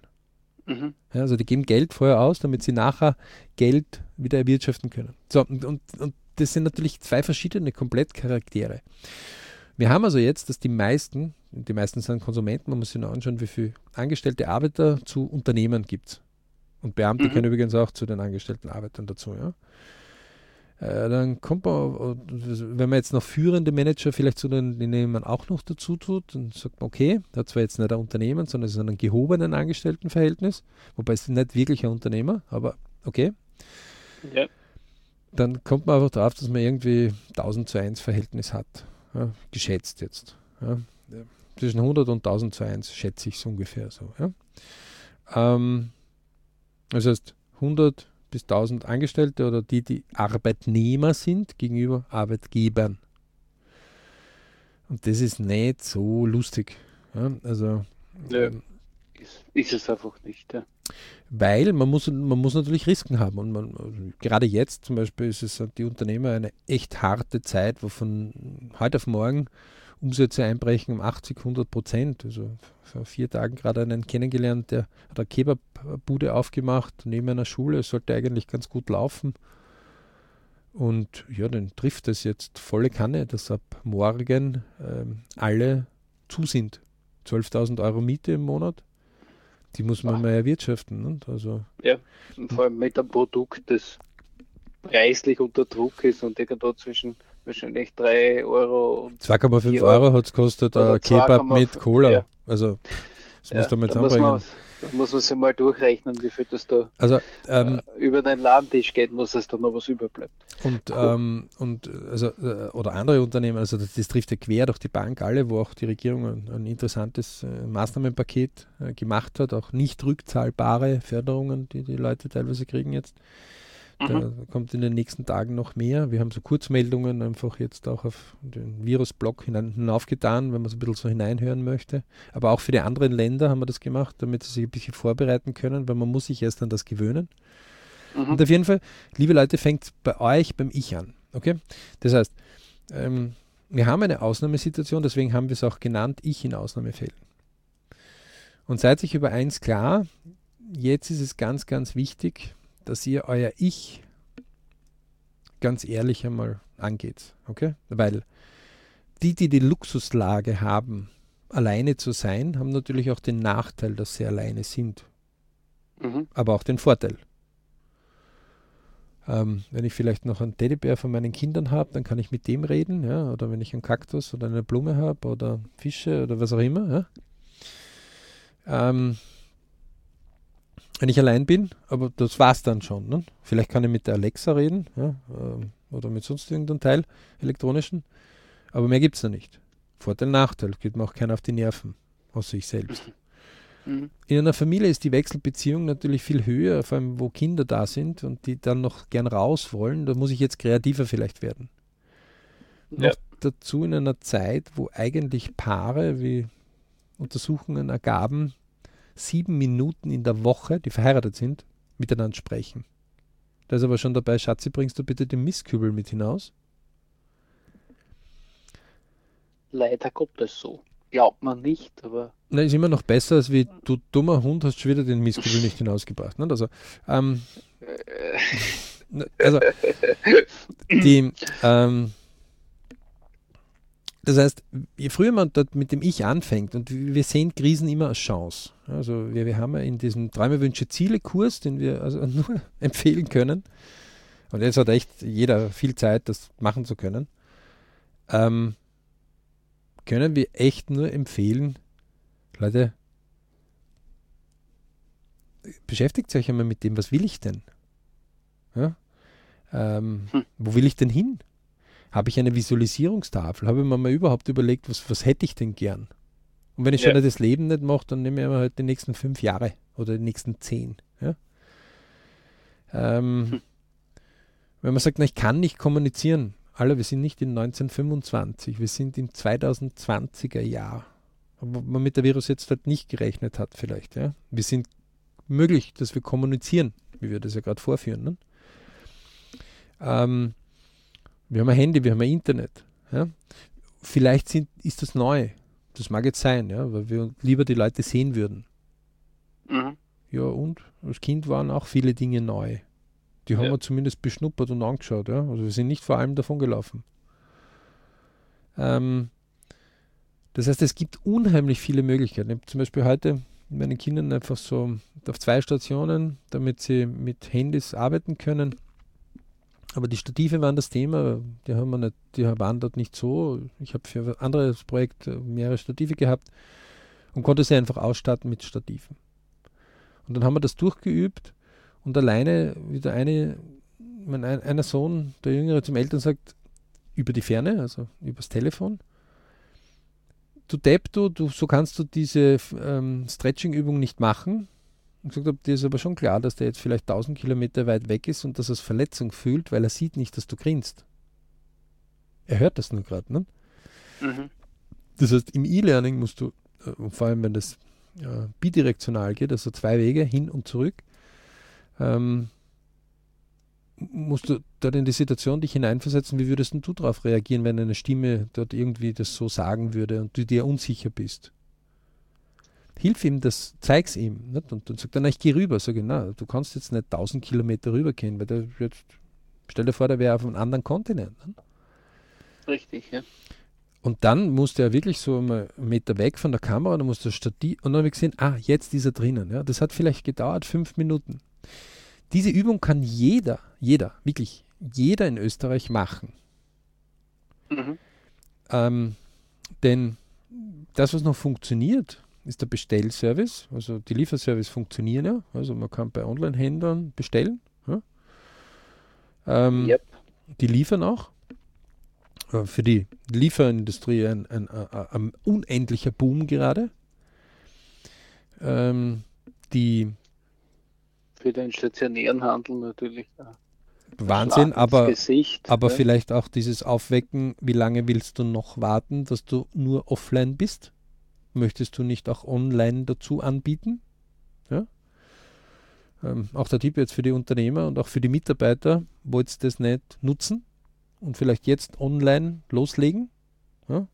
Mhm. Ja, also die geben Geld vorher aus, damit sie nachher Geld wieder erwirtschaften können. So, und, und, und das sind natürlich zwei verschiedene Komplettcharaktere. Wir haben also jetzt, dass die meisten, die meisten sind Konsumenten, man muss sich nur anschauen, wie viele angestellte Arbeiter zu Unternehmen gibt es. Und Beamte mhm. können übrigens auch zu den angestellten Arbeitern dazu, ja. Äh, dann kommt man, wenn man jetzt noch führende Manager vielleicht zu den, man auch noch dazu tut, dann sagt man, okay, da zwar jetzt nicht ein Unternehmen, sondern es ist ein gehobenen Angestelltenverhältnis, wobei es nicht wirklich ein Unternehmer, aber okay. Ja. Dann kommt man einfach darauf, dass man irgendwie 1000 zu 1 Verhältnis hat, ja, geschätzt jetzt. Ja. Zwischen 100 und 1000 zu 1 schätze ich es ungefähr so. Ja. Ähm, das heißt, 100 bis 1000 Angestellte oder die, die Arbeitnehmer sind gegenüber Arbeitgebern. Und das ist nicht so lustig. Ja, also, ja, ähm, ist, ist, es einfach nicht. Ja. Weil man muss, man muss natürlich Risiken haben. Und man, gerade jetzt zum Beispiel ist es die Unternehmer eine echt harte Zeit, wo von heute auf morgen Umsätze einbrechen um 80, 100 Prozent. Also vor vier Tagen gerade einen kennengelernt, der hat eine Kebabbude aufgemacht neben einer Schule. Es sollte eigentlich ganz gut laufen. Und ja, dann trifft es jetzt volle Kanne, dass ab morgen ähm, alle zu sind. 12.000 Euro Miete im Monat, die muss man Ach. mal erwirtschaften. Ne? Also, ja, und vor allem mit einem Produkt, das preislich unter Druck ist und irgendwo zwischen wahrscheinlich 3 Euro. 2,5 Euro hat es kostet ein Kebab mit Cola. Ja. Also, das ja, musst du mal zusammenbringen. Da muss man sich mal durchrechnen, wie viel das da also, ähm, äh, über den Ladentisch geht, muss es da noch was überbleibt. Und, ähm, und also, äh, oder andere Unternehmen, also das, das, trifft ja quer durch die Bank alle, wo auch die Regierung ein, ein interessantes äh, Maßnahmenpaket äh, gemacht hat, auch nicht rückzahlbare Förderungen, die die Leute teilweise kriegen jetzt. Da mhm. kommt in den nächsten Tagen noch mehr. Wir haben so Kurzmeldungen einfach jetzt auch auf den Virusblock hinaufgetan, wenn man so ein bisschen so hineinhören möchte. Aber auch für die anderen Länder haben wir das gemacht, damit sie sich ein bisschen vorbereiten können, weil man muss sich erst an das gewöhnen. Mhm. Und auf jeden Fall, liebe Leute, fängt bei euch beim Ich an. Okay? Das heißt, ähm, wir haben eine Ausnahmesituation, deswegen haben wir es auch genannt, Ich in Ausnahmefällen. Und seid sich über eins klar, jetzt ist es ganz, ganz wichtig, dass ihr euer Ich ganz ehrlich einmal angeht. Okay? Weil die, die die Luxuslage haben, alleine zu sein, haben natürlich auch den Nachteil, dass sie alleine sind. Mhm. Aber auch den Vorteil. Ähm, wenn ich vielleicht noch einen Teddybär von meinen Kindern habe, dann kann ich mit dem reden, ja, oder wenn ich einen Kaktus oder eine Blume habe oder Fische oder was auch immer, ja. Ähm, wenn ich allein bin, aber das war es dann schon. Ne? Vielleicht kann ich mit der Alexa reden ja, ähm, oder mit sonst irgendeinem Teil elektronischen, aber mehr gibt es da nicht. Vorteil, Nachteil, geht mir auch keiner auf die Nerven, außer ich selbst. Mhm. In einer Familie ist die Wechselbeziehung natürlich viel höher, vor allem wo Kinder da sind und die dann noch gern raus wollen. Da muss ich jetzt kreativer vielleicht werden. Ja. Noch dazu in einer Zeit, wo eigentlich Paare, wie Untersuchungen ergaben, sieben Minuten in der Woche, die verheiratet sind, miteinander sprechen. Da ist aber schon dabei, Schatzi, bringst du bitte den Mistkübel mit hinaus? Leider Gottes so. Glaubt man nicht, aber Na, ist immer noch besser, als wie du dummer Hund hast schon wieder den Mistkübel nicht hinausgebracht. Nicht? Also, ähm, na, also die, ähm, das heißt, je früher man dort mit dem Ich anfängt, und wir sehen Krisen immer als Chance. Also wir, wir haben ja in diesem Träume, Wünsche, Ziele-Kurs, den wir also [laughs] nur empfehlen können, und jetzt hat echt jeder viel Zeit, das machen zu können, ähm, können wir echt nur empfehlen, Leute, beschäftigt euch einmal mit dem, was will ich denn? Ja? Ähm, Hm. Wo will ich denn hin? Habe ich eine Visualisierungstafel? Habe ich mir mal überhaupt überlegt, was, was hätte ich denn gern? Und wenn ich Ja. schon das Leben nicht mache, dann nehme ich mir halt die nächsten fünf Jahre oder die nächsten zehn. Ja? Ähm, Hm. Wenn man sagt, na, ich kann nicht kommunizieren, alle, wir sind nicht in 1925, wir sind im 2020er Jahr. Wo man mit der Virus jetzt halt nicht gerechnet hat, vielleicht. Ja? Wir sind möglich, dass wir kommunizieren, wie wir das ja gerade vorführen. Ne? Ähm, wir haben ein Handy, wir haben ein Internet. Ja? Vielleicht sind, ist das neu. Das mag jetzt sein, ja, weil wir lieber die Leute sehen würden. mhm. Ja, und als Kind waren auch viele Dinge neu. Die haben Ja. wir zumindest beschnuppert und angeschaut. Ja? Also wir sind nicht vor allem davon gelaufen. Ähm, das heißt, es gibt unheimlich viele Möglichkeiten. Ich habe zum Beispiel heute meinen Kindern einfach so auf zwei Stationen, damit sie mit Handys arbeiten können. Aber die Stative waren das Thema, die haben wir nicht, die waren dort nicht so. Ich habe für ein anderes Projekt mehrere Stative gehabt und konnte sie einfach ausstatten mit Stativen. Und dann haben wir das durchgeübt und alleine wieder eine, mein, ein, einer Sohn, der Jüngere zum Eltern sagt, über die Ferne, also übers Telefon, du Depp, du, du, so kannst du diese ähm, Stretching-Übung nicht machen. Gesagt habe, dir ist aber schon klar, dass der jetzt vielleicht 1000 Kilometer weit weg ist und dass er es Verletzung fühlt, weil er sieht nicht, dass du grinst. Er hört das nur gerade, ne? Mhm. Das heißt, im E-Learning musst du, äh, vor allem wenn das äh, bidirektional geht, also zwei Wege hin und zurück, ähm, musst du dort in die Situation dich hineinversetzen, wie würdest denn du darauf reagieren, wenn eine Stimme dort irgendwie das so sagen würde und du dir unsicher bist? Hilf ihm das, zeig's ihm. Nicht? Und dann sagt er, na, ich gehe rüber. Sag ich, na, du kannst jetzt nicht 1000 Kilometer rübergehen, weil der jetzt, stell dir vor, der wäre auf einem anderen Kontinent. Ne? Richtig, ja. Und dann musste er wirklich so einen Meter weg von der Kamera, dann musste er Stativ, und dann habe ich gesehen, ah, jetzt ist er drinnen. Ja, das hat vielleicht gedauert fünf Minuten. Diese Übung kann jeder, jeder, wirklich jeder in Österreich machen. Mhm. Ähm, denn das, was noch funktioniert, ist der Bestellservice. Also die Lieferservice funktionieren ja. Also man kann bei Online-Händlern bestellen. Ja. Ähm, Yep. Die liefern auch. Äh, Für die Lieferindustrie ein, ein, ein, ein unendlicher Boom gerade. Ähm, die Für den stationären Handel natürlich. ja. Wahnsinn, aber, Gesicht, aber ja. vielleicht auch dieses Aufwecken, wie lange willst du noch warten, dass du nur offline bist? Möchtest du nicht auch online dazu anbieten? Ja? Ähm, auch der Tipp jetzt für die Unternehmer und auch für die Mitarbeiter, wollt ihr das nicht nutzen und vielleicht jetzt online loslegen? Ja?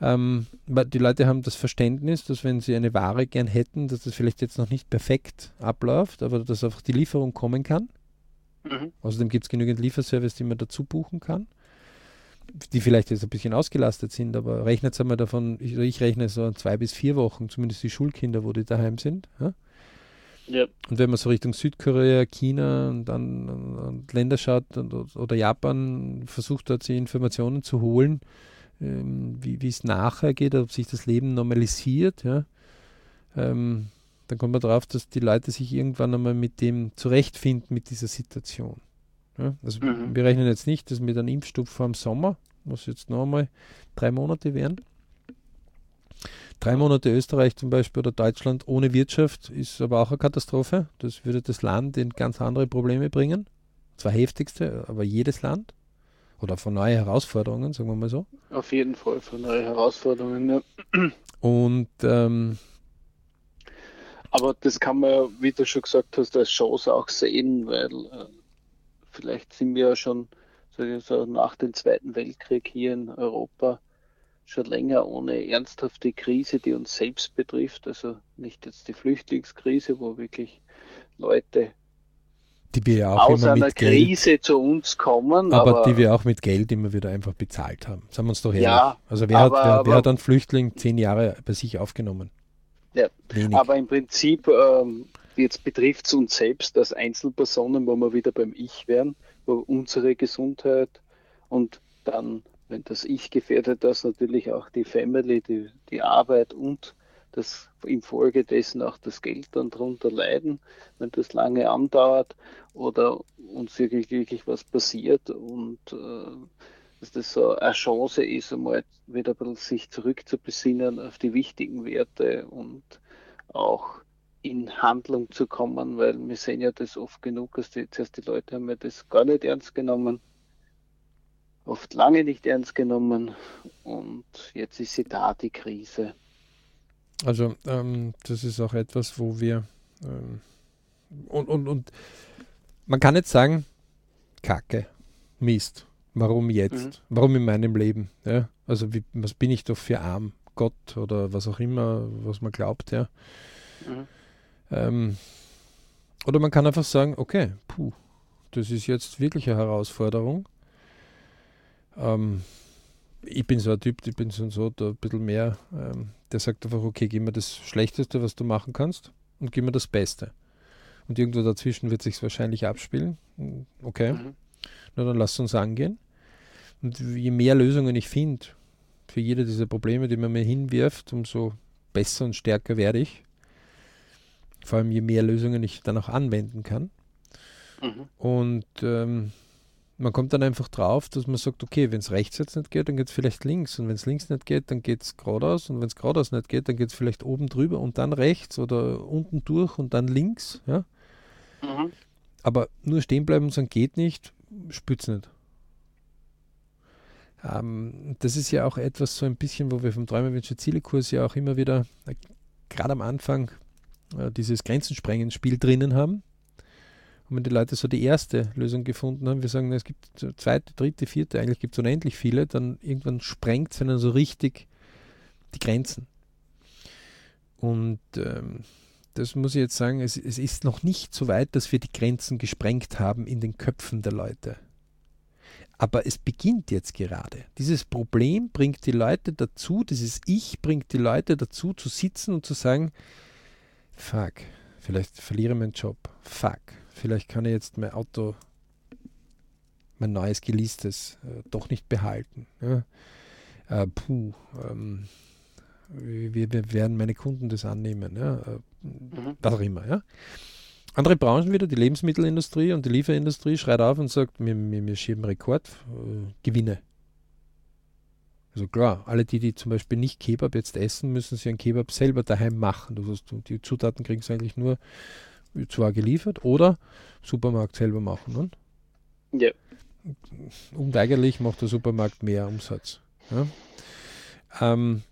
Ähm, weil die Leute haben das Verständnis, dass wenn sie eine Ware gern hätten, dass das vielleicht jetzt noch nicht perfekt abläuft, aber dass einfach die Lieferung kommen kann. Mhm. Außerdem gibt es genügend Lieferservice, die man dazu buchen kann. Die vielleicht jetzt ein bisschen ausgelastet sind, aber rechnet einmal davon, ich, ich, rechne so an zwei bis vier Wochen, zumindest die Schulkinder, wo die daheim sind. Ja? Ja. Und wenn man so Richtung Südkorea, China und dann und Länder schaut und, oder Japan, versucht dort die Informationen zu holen, ähm, wie es nachher geht, ob sich das Leben normalisiert, ja, ähm, dann kommt man darauf, dass die Leute sich irgendwann einmal mit dem zurechtfinden, mit dieser Situation. Ja, also mhm. wir rechnen jetzt nicht, dass mit einem Impfstoff vor dem Sommer, muss jetzt noch einmal drei Monate werden. Drei Monate Österreich zum Beispiel oder Deutschland ohne Wirtschaft ist aber auch eine Katastrophe. Das würde das Land in ganz andere Probleme bringen. Zwar heftigste, aber jedes Land. Oder von neue Herausforderungen, sagen wir mal so. Auf jeden Fall von neue Herausforderungen, ja. Und ähm, aber das kann man, wie du schon gesagt hast, als Chance auch sehen, weil äh, vielleicht sind wir ja schon so nach dem Zweiten Weltkrieg hier in Europa schon länger ohne ernsthafte Krise, die uns selbst betrifft. Also nicht jetzt die Flüchtlingskrise, wo wirklich Leute die wir ja auch aus einer Krise Geld, zu uns kommen. Aber, aber, die wir auch mit Geld immer wieder einfach bezahlt haben. Sagen wir uns doch ehrlich. Ja, also wer, aber, hat, wer, wer hat einen Flüchtling zehn Jahre bei sich aufgenommen? Ja, Wenig. aber im Prinzip, ähm, jetzt betrifft es uns selbst als Einzelpersonen, wo wir wieder beim Ich wären, wo unsere Gesundheit und dann wenn das Ich gefährdet, das natürlich auch die Family, die, die Arbeit und das infolgedessen auch das Geld dann darunter leiden, wenn das lange andauert oder uns wirklich, wirklich was passiert und äh, dass das so eine Chance ist, einmal wieder ein bisschen sich zurückzubesinnen auf die wichtigen Werte und auch in Handlung zu kommen, weil wir sehen ja das oft genug, dass die, zuerst die Leute haben ja das gar nicht ernst genommen oft lange nicht ernst genommen und jetzt ist sie da, die Krise. Also ähm, das ist auch etwas, wo wir ähm, und, und, und man kann jetzt sagen, Kacke, Mist, warum jetzt? Mhm. Warum in meinem Leben? Ja? Also wie, was bin ich doch für arm? Gott oder was auch immer, was man glaubt, ja. Mhm. Ähm, oder man kann einfach sagen, okay, puh, das ist jetzt wirklich eine Herausforderung. Ähm, ich bin so ein Typ, ich bin so, so da ein bisschen mehr, ähm, der sagt einfach, okay, gib mir das Schlechteste, was du machen kannst und gib mir das Beste. Und irgendwo dazwischen wird sich wahrscheinlich abspielen. Okay, mhm. na dann lass uns angehen. Und je mehr Lösungen ich finde für jede dieser Probleme, die man mir hinwirft, umso besser und stärker werde ich. Vor allem je mehr Lösungen ich dann auch anwenden kann. Mhm. Und ähm, man kommt dann einfach drauf, dass man sagt, okay, wenn es rechts jetzt nicht geht, dann geht es vielleicht links. Und wenn es links nicht geht, dann geht es geradeaus. Und wenn es geradeaus nicht geht, dann geht es vielleicht oben drüber und dann rechts oder unten durch und dann links. Ja? Mhm. Aber nur stehen bleiben und sagen, geht nicht, spürt nicht. Ähm, das ist ja auch etwas so ein bisschen, wo wir vom Träumerwünsche Ziele-Kurs ja auch immer wieder, äh, gerade am Anfang, äh, dieses Grenzensprengen-Spiel drinnen haben und wenn die Leute so die erste Lösung gefunden haben, wir sagen, es gibt zweite, dritte, vierte, eigentlich gibt es unendlich viele, dann irgendwann sprengt es dann so richtig die Grenzen. Und ähm, das muss ich jetzt sagen, es, es ist noch nicht so weit, dass wir die Grenzen gesprengt haben in den Köpfen der Leute. Aber es beginnt jetzt gerade. Dieses Problem bringt die Leute dazu, dieses Ich bringt die Leute dazu zu sitzen und zu sagen, fuck, vielleicht verliere ich meinen Job, fuck, vielleicht kann ich jetzt mein Auto, mein neues geleastes, äh, doch nicht behalten. Ja? Äh, puh, ähm, wie, wie, werden meine Kunden das annehmen? Ja? Äh, mhm. Was auch immer. Ja? Andere Branchen wieder, die Lebensmittelindustrie und die Lieferindustrie, schreit auf und sagt, wir, wir, wir schieben Rekordgewinne. Äh, also klar, alle die, die zum Beispiel nicht Kebab jetzt essen, müssen sich einen Kebab selber daheim machen. Das heißt, die Zutaten kriegen sie eigentlich nur zwar geliefert oder Supermarkt selber machen. Ne? Ja. Unweigerlich macht der Supermarkt mehr Umsatz. Ja? Ähm,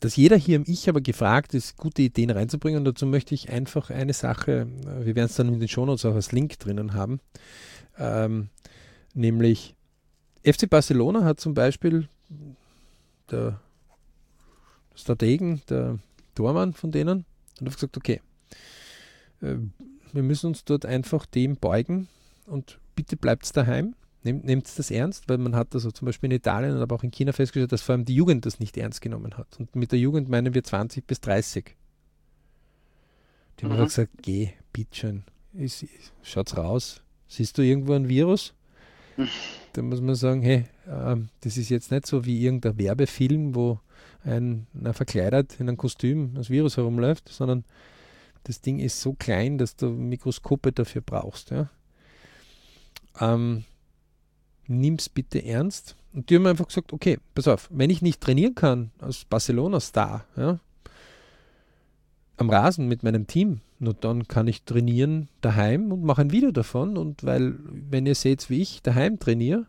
dass jeder hier im Ich aber gefragt ist, gute Ideen reinzubringen. Und dazu möchte ich einfach eine Sache, wir werden es dann in den Shownotes auch als Link drinnen haben, ähm, nämlich FC Barcelona hat zum Beispiel der Strategen, der Tormann von denen, hat gesagt, okay, äh, wir müssen uns dort einfach dem beugen und bitte bleibt daheim. Nehmt das ernst, weil man hat also zum Beispiel in Italien und aber auch in China festgestellt, dass vor allem die Jugend das nicht ernst genommen hat. Und mit der Jugend meinen wir 20 bis 30. Die mhm. haben gesagt, geh, bitteschön, schaut's raus. Siehst du irgendwo ein Virus? [laughs] Da muss man sagen, hey, äh, das ist jetzt nicht so wie irgendein Werbefilm, wo ein, ein verkleidet in einem Kostüm das Virus herumläuft, sondern das Ding ist so klein, dass du Mikroskope dafür brauchst. Ja? Ähm, es bitte ernst. Und die haben einfach gesagt, okay, pass auf, wenn ich nicht trainieren kann als Barcelona-Star, ja, am Rasen mit meinem Team, nur dann kann ich trainieren daheim und mache ein Video davon. Und weil, wenn ihr seht, wie ich daheim trainiere,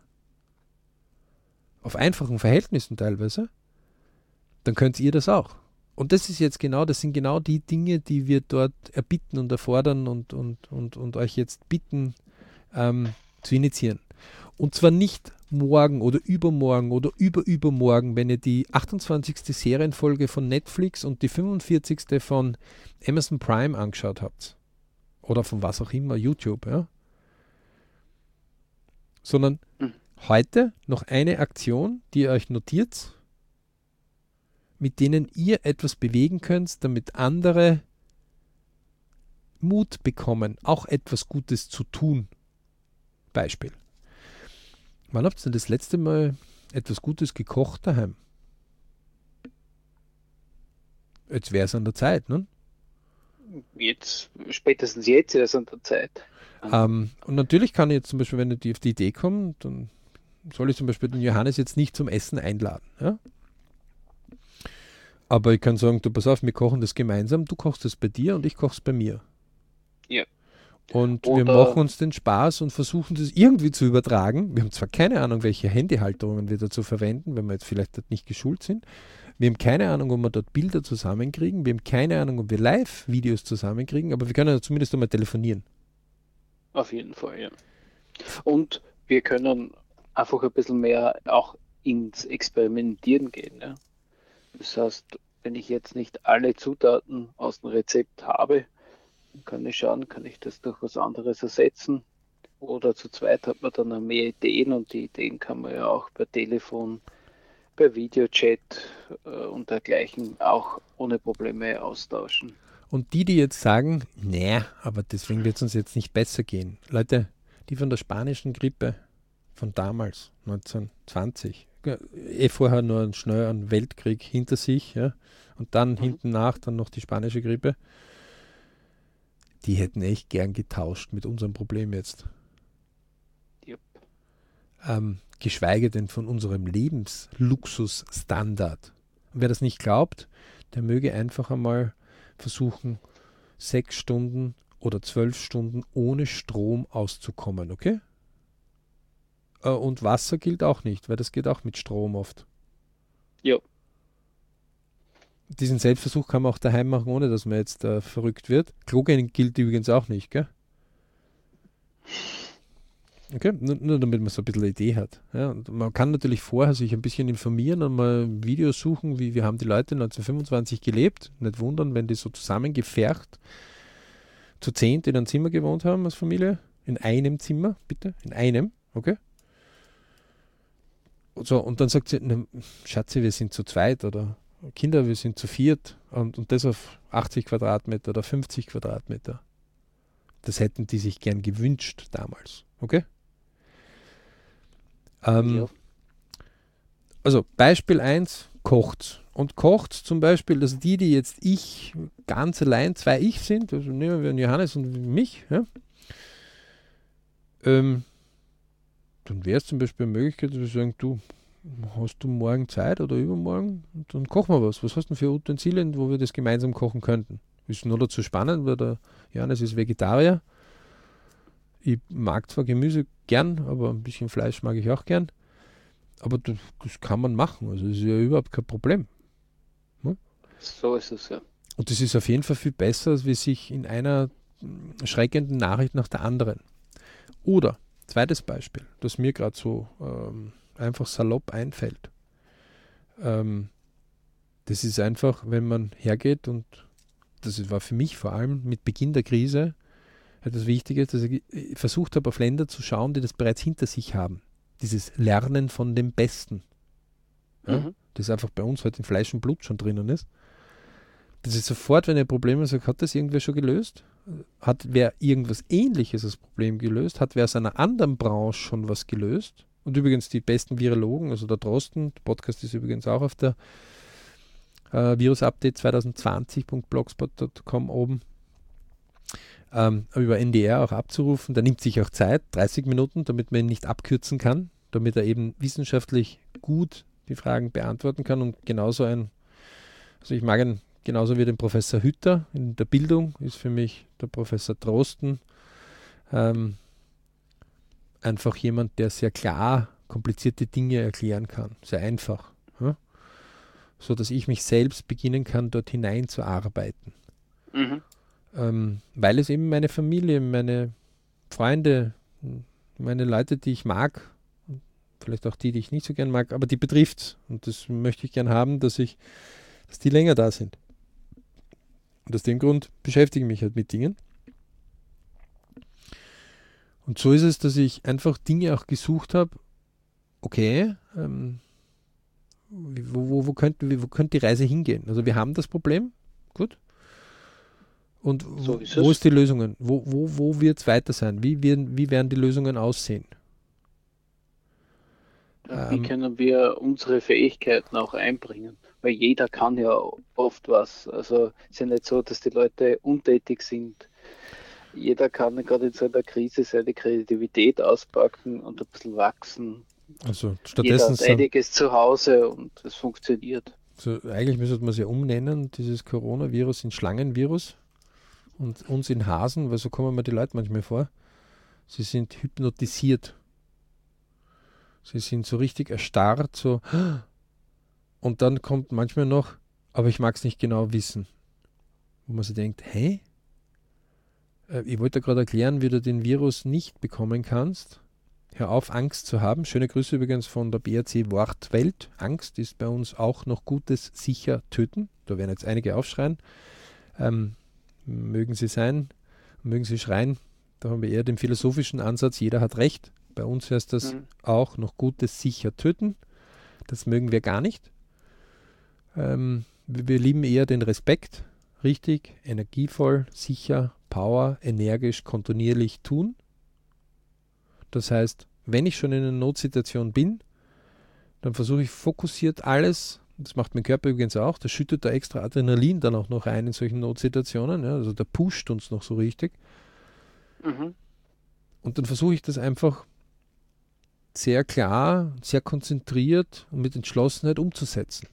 auf einfachen Verhältnissen teilweise, dann könnt ihr das auch. Und das ist jetzt genau, das sind genau die Dinge, die wir dort erbitten und erfordern und, und, und, und euch jetzt bitten ähm, zu initiieren. Und zwar nicht morgen oder übermorgen oder überübermorgen, wenn ihr die 28. Serienfolge von Netflix und die 45. von Amazon Prime angeschaut habt. Oder von was auch immer, YouTube, ja. Sondern mhm. heute noch eine Aktion, die ihr euch notiert mit denen ihr etwas bewegen könnt, damit andere Mut bekommen, auch etwas Gutes zu tun. Beispiel. Wann habt ihr das letzte Mal etwas Gutes gekocht daheim? Jetzt wäre es an der Zeit, ne? Jetzt, spätestens jetzt ist es an der Zeit. Ähm, und natürlich kann ich jetzt zum Beispiel, wenn ich auf die Idee komme, dann soll ich zum Beispiel den Johannes jetzt nicht zum Essen einladen. Ja? Aber ich kann sagen, du pass auf, wir kochen das gemeinsam, du kochst es bei dir und ich koche es bei mir. Ja. Und Oder wir machen uns den Spaß und versuchen das irgendwie zu übertragen. Wir haben zwar keine Ahnung, welche Handyhalterungen wir dazu verwenden, wenn wir jetzt vielleicht dort nicht geschult sind. Wir haben keine Ahnung, ob wir dort Bilder zusammenkriegen. Wir haben keine Ahnung, ob wir Live-Videos zusammenkriegen, aber wir können ja zumindest einmal telefonieren. Auf jeden Fall, ja. Und wir können einfach ein bisschen mehr auch ins Experimentieren gehen. Ja? Das heißt, wenn ich jetzt nicht alle Zutaten aus dem Rezept habe, kann ich schauen, kann ich das durch was anderes ersetzen. Oder zu zweit hat man dann mehr Ideen und die Ideen kann man ja auch per Telefon, per Videochat äh, und dergleichen auch ohne Probleme austauschen. Und die, die jetzt sagen, nee, aber deswegen wird es uns jetzt nicht besser gehen. Leute, die von der spanischen Grippe von damals, 1920, eh vorher nur einen schnellen Weltkrieg hinter sich, ja, und dann mhm. hinten nach dann noch die spanische Grippe. Die hätten echt gern getauscht mit unserem Problem jetzt. Yep. Ähm, geschweige denn von unserem Lebensluxusstandard. Und wer das nicht glaubt, der möge einfach einmal versuchen, sechs Stunden oder zwölf Stunden ohne Strom auszukommen, okay? Äh, und Wasser gilt auch nicht, weil das geht auch mit Strom oft. Ja. Diesen Selbstversuch kann man auch daheim machen, ohne dass man jetzt äh, verrückt wird. Klogen gilt übrigens auch nicht, gell? Okay, nur, nur, damit man so ein bisschen eine Idee hat. Ja, man kann natürlich vorher sich ein bisschen informieren und mal Videos suchen, wie wir haben die Leute 1925 gelebt. Nicht wundern, wenn die so zusammengefercht zu zehnt in einem Zimmer gewohnt haben als Familie. In einem Zimmer, bitte. In einem, okay? so, und dann sagt sie, ne, Schatzi, wir sind zu zweit oder Kinder, wir sind zu viert und, und das auf 80 Quadratmeter oder 50 Quadratmeter. Das hätten die sich gern gewünscht damals. Okay? Ähm, ja. Also Beispiel 1, kocht. Und kocht zum Beispiel, dass die, die jetzt ich ganz allein, zwei Ich sind, also nehmen wir Johannes und mich, ja, ähm, dann wäre es zum Beispiel eine Möglichkeit, dass wir sagen, du, hast du morgen Zeit oder übermorgen? Und dann kochen wir was. Was hast du für Utensilien, wo wir das gemeinsam kochen könnten? Ist nur dazu spannend, weil der Johannes ist Vegetarier. Ich mag zwar Gemüse gern, aber ein bisschen Fleisch mag ich auch gern. Aber das, das kann man machen. Also das ist ja überhaupt kein Problem. Hm? So ist es ja. Und das ist auf jeden Fall viel besser, als wie sich in einer schreckenden Nachricht nach der anderen. Oder Zweites Beispiel, das mir gerade so ähm, einfach salopp einfällt. Ähm, das ist einfach, wenn man hergeht und das war für mich vor allem mit Beginn der Krise etwas Wichtiges, dass ich versucht habe, auf Länder zu schauen, die das bereits hinter sich haben. Dieses Lernen von dem Besten. Ja? Mhm. Das einfach bei uns halt in Fleisch und Blut schon drinnen ist. Das ist sofort, wenn ihr Probleme sagt, hat das irgendwer schon gelöst? Hat wer irgendwas ähnliches als Problem gelöst? Hat wer aus einer anderen Branche schon was gelöst? Und übrigens die besten Virologen, also der Drosten, der Podcast ist übrigens auch auf der äh, Virus-Update 2020.blogspot.com oben ähm, über NDR auch abzurufen. Da nimmt sich auch Zeit, 30 Minuten, damit man ihn nicht abkürzen kann, damit er eben wissenschaftlich gut die Fragen beantworten kann und genauso ein, also ich mag ihn genauso wie den Professor Hütter in der Bildung, ist für mich der Professor Drosten ähm, einfach jemand, der sehr klar komplizierte Dinge erklären kann, sehr einfach, ja? so dass ich mich selbst beginnen kann, dort hineinzuarbeiten. Mhm ähm, weil es eben meine Familie, meine Freunde, meine Leute, die ich mag, vielleicht auch die, die ich nicht so gern mag, aber die betrifft und das möchte ich gern haben, dass ich, dass die länger da sind. Und aus dem Grund beschäftige ich mich halt mit Dingen. Und so ist es, dass ich einfach Dinge auch gesucht habe, okay, ähm, wo, wo, wo, könnte, wo könnte die Reise hingehen? Also wir haben das Problem, gut, und so ist wo ist die Lösungen? Wo, wo, wo wird es weiter sein? Wie werden, wie werden die Lösungen aussehen? Wie ähm, können wir unsere Fähigkeiten auch einbringen? Weil jeder kann ja oft was. Also es ist ja nicht so, dass die Leute untätig sind. Jeder kann gerade in so einer Krise seine Kreativität auspacken und ein bisschen wachsen. Also stattdessen jeder hat einiges zu Hause und es funktioniert. Also eigentlich müsste man es ja umnennen, dieses Coronavirus in Schlangenvirus und uns in Hasen, weil so kommen mir die Leute manchmal vor, sie sind hypnotisiert. Sie sind so richtig erstarrt, so. Und dann kommt manchmal noch, aber ich mag es nicht genau wissen. Wo man sich denkt, hey, äh, ich wollte gerade erklären, wie du den Virus nicht bekommen kannst. Hör auf, Angst zu haben. Schöne Grüße übrigens von der BRC Wortwelt. Angst ist bei uns auch noch Gutes sicher töten. Da werden jetzt einige aufschreien. Ähm, mögen sie sein, mögen sie schreien. Da haben wir eher den philosophischen Ansatz, jeder hat Recht. Bei uns heißt das mhm. auch noch Gutes sicher töten. Das mögen wir gar nicht. Ähm, wir, wir lieben eher den Respekt, richtig, energievoll, sicher, power, energisch, kontinuierlich tun. Das heißt, wenn ich schon in einer Notsituation bin, dann versuche ich fokussiert alles das macht mein Körper übrigens auch, der schüttet da extra Adrenalin dann auch noch ein in solchen Notsituationen. Ja, also der pusht uns noch so richtig. Mhm. Und dann versuche ich das einfach sehr klar, sehr konzentriert und mit Entschlossenheit umzusetzen.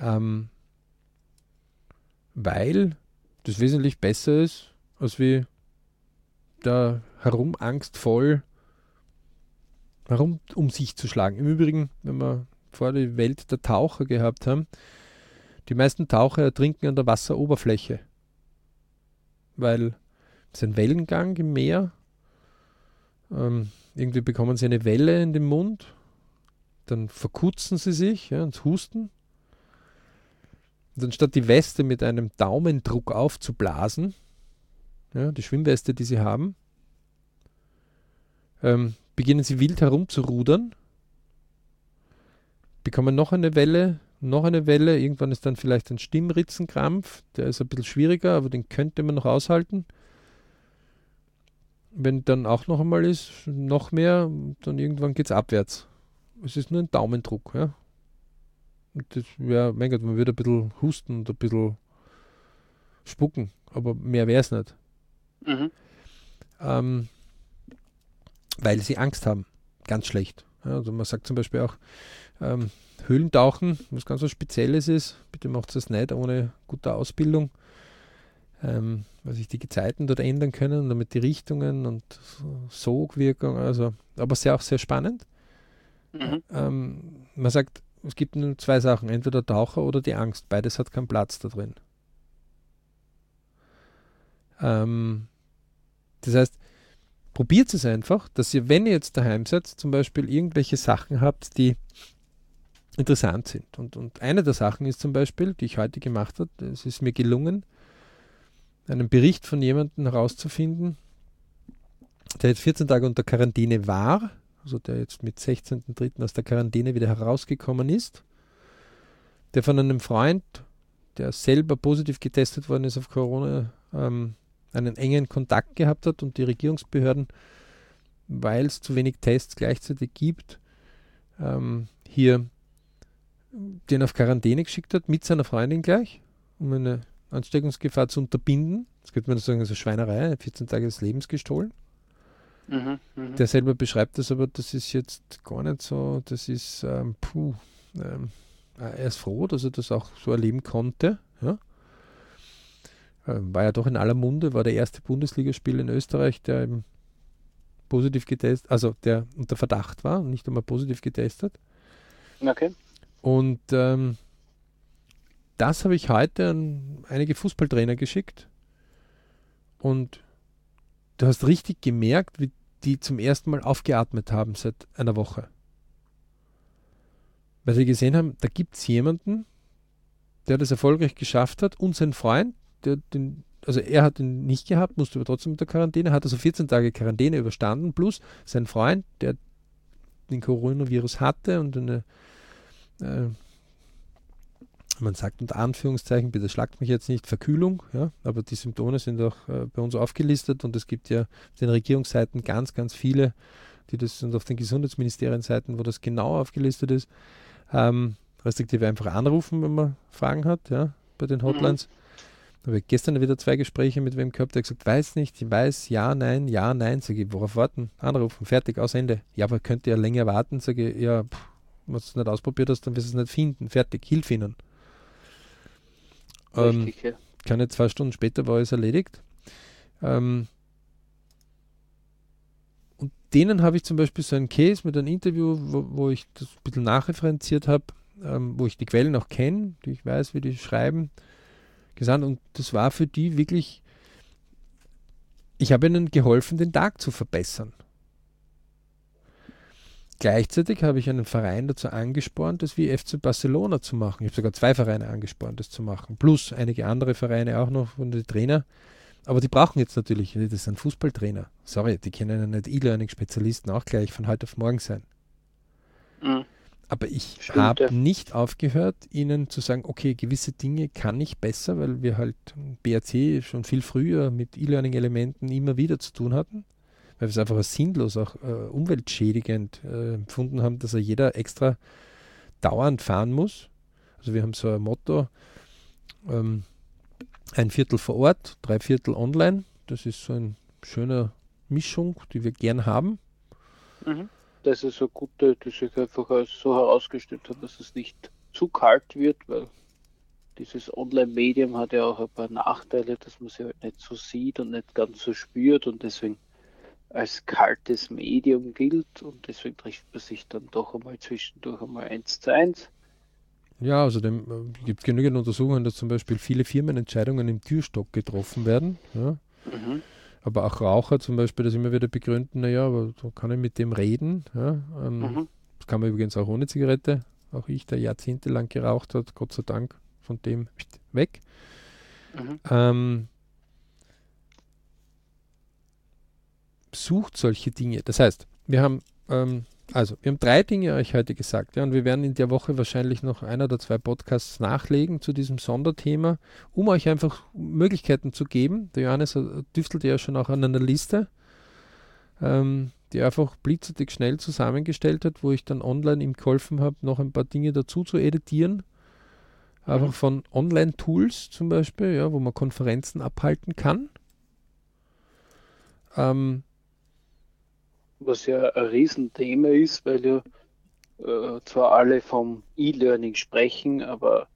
Ähm, weil das wesentlich besser ist, als wie da herum angstvoll herum um sich zu schlagen. Im Übrigen, wenn man vor die Welt der Taucher gehabt haben. Die meisten Taucher ertrinken an der Wasseroberfläche, weil es ein Wellengang im Meer. Ähm, irgendwie bekommen sie eine Welle in den Mund, dann verkutzen sie sich ja, und husten. Und anstatt die Weste mit einem Daumendruck aufzublasen, ja, die Schwimmweste, die sie haben, ähm, beginnen sie wild herumzurudern bekommen noch eine Welle, noch eine Welle. Irgendwann ist dann vielleicht ein Stimmritzenkrampf. Der ist ein bisschen schwieriger, aber den könnte man noch aushalten. Wenn dann auch noch einmal ist, noch mehr, dann irgendwann geht es abwärts. Es ist nur ein Daumendruck. Ja. Das, ja, mein Gott, man wird ein bisschen husten und ein bisschen spucken, aber mehr wäre es nicht. Mhm. Ähm, weil sie Angst haben. Ganz schlecht. Ja, also man sagt zum Beispiel auch, ähm, Höhlentauchen, was ganz was Spezielles ist. Bitte macht es nicht ohne gute Ausbildung, ähm, weil sich die Gezeiten dort ändern können, damit die Richtungen und Sogwirkung, also, aber sehr auch sehr spannend. Mhm. Ähm, man sagt, es gibt nur zwei Sachen, entweder Taucher oder die Angst. Beides hat keinen Platz da drin. Ähm, das heißt, probiert es einfach, dass ihr, wenn ihr jetzt daheim seid, zum Beispiel irgendwelche Sachen habt, die interessant sind. Und, und eine der Sachen ist zum Beispiel, die ich heute gemacht habe, es ist mir gelungen, einen Bericht von jemandem herauszufinden, der jetzt 14 Tage unter Quarantäne war, also der jetzt mit 16.03. aus der Quarantäne wieder herausgekommen ist, der von einem Freund, der selber positiv getestet worden ist auf Corona, ähm, einen engen Kontakt gehabt hat und die Regierungsbehörden, weil es zu wenig Tests gleichzeitig gibt, ähm, hier den auf Quarantäne geschickt hat, mit seiner Freundin gleich, um eine Ansteckungsgefahr zu unterbinden. Das könnte man sagen, also Schweinerei, 14 Tage des Lebens gestohlen. Mhm, mh. Der selber beschreibt das, aber das ist jetzt gar nicht so, das ist, ähm, puh, ähm, er ist froh, dass er das auch so erleben konnte. Ja? Ähm, war ja doch in aller Munde, war der erste Bundesligaspiel in Österreich, der eben positiv getestet, also der unter Verdacht war, nicht einmal positiv getestet. Okay. Und ähm, das habe ich heute an einige Fußballtrainer geschickt. Und du hast richtig gemerkt, wie die zum ersten Mal aufgeatmet haben seit einer Woche. Weil sie gesehen haben, da gibt es jemanden, der das erfolgreich geschafft hat und sein Freund, der den, also er hat ihn nicht gehabt, musste aber trotzdem unter Quarantäne, hat also 14 Tage Quarantäne überstanden, plus sein Freund, der den Coronavirus hatte und eine äh, man sagt unter Anführungszeichen, bitte schlagt mich jetzt nicht, Verkühlung, ja, aber die Symptome sind auch äh, bei uns aufgelistet und es gibt ja auf den Regierungsseiten ganz, ganz viele, die das sind auf den Gesundheitsministerienseiten, wo das genau aufgelistet ist, ähm, respektive einfach anrufen, wenn man Fragen hat, ja, bei den mhm. Hotlines. Mhm. Da habe ich gestern wieder zwei Gespräche mit wem gehabt, der gesagt, weiß nicht, ich weiß, ja, nein, ja, nein, sage ich, worauf warten? Anrufen, fertig, aus Ende. Ja, aber könnt ihr länger warten? Sage ich, ja, pff, wenn du es nicht ausprobiert hast, dann wirst du es nicht finden. Fertig, hilf ihnen. Ähm, Richtig, ja. Keine zwei Stunden später war es erledigt. Ähm, und denen habe ich zum Beispiel so einen Case mit einem Interview, wo, wo ich das ein bisschen nachreferenziert habe, ähm, wo ich die Quellen auch kenne, die ich weiß, wie die schreiben, gesandt. Und das war für die wirklich, ich habe ihnen geholfen, den Tag zu verbessern. Gleichzeitig habe ich einen Verein dazu angespornt, das wie FC Barcelona zu machen. Ich habe sogar zwei Vereine angespornt, das zu machen. Plus einige andere Vereine auch noch von den Trainer. Aber die brauchen jetzt natürlich, das sind Fußballtrainer. Sorry, die können ja nicht E-Learning-Spezialisten auch gleich von heute auf morgen sein. Mhm. Aber ich habe nicht aufgehört, ihnen zu sagen, okay, gewisse Dinge kann ich besser, weil wir halt BRC schon viel früher mit E-Learning-Elementen immer wieder zu tun hatten weil wir es einfach als sinnlos, auch äh, umweltschädigend äh, empfunden haben, dass er jeder extra dauernd fahren muss. Also wir haben so ein Motto, ähm, ein Viertel vor Ort, drei Viertel online. Das ist so eine schöne Mischung, die wir gern haben. Mhm. Das ist so gut, dass ich einfach so herausgestellt habe, dass es nicht zu kalt wird, weil dieses Online-Medium hat ja auch ein paar Nachteile, dass man sie halt nicht so sieht und nicht ganz so spürt und deswegen als kaltes Medium gilt und deswegen trifft man sich dann doch einmal zwischendurch einmal eins zu eins. Ja, außerdem äh, gibt es genügend Untersuchungen, dass zum Beispiel viele Firmenentscheidungen im Türstock getroffen werden. Ja. Mhm. Aber auch Raucher zum Beispiel das immer wieder begründen, naja, aber da kann ich mit dem reden. Ja. Ähm, mhm. Das kann man übrigens auch ohne Zigarette. Auch ich, der jahrzehntelang geraucht hat, Gott sei Dank von dem weg. Mhm. Ähm, sucht solche Dinge. Das heißt, wir haben ähm, also wir haben drei Dinge euch heute gesagt, ja, und wir werden in der Woche wahrscheinlich noch ein oder zwei Podcasts nachlegen zu diesem Sonderthema, um euch einfach Möglichkeiten zu geben. Der Johannes düftelt ja schon auch an einer Liste, ähm, die einfach blitzartig schnell zusammengestellt hat, wo ich dann online ihm geholfen habe, noch ein paar Dinge dazu zu editieren. Einfach mhm. von Online-Tools zum Beispiel, ja, wo man Konferenzen abhalten kann. Ähm, was ja ein Riesenthema ist, weil ja äh, zwar alle vom E-Learning sprechen, aber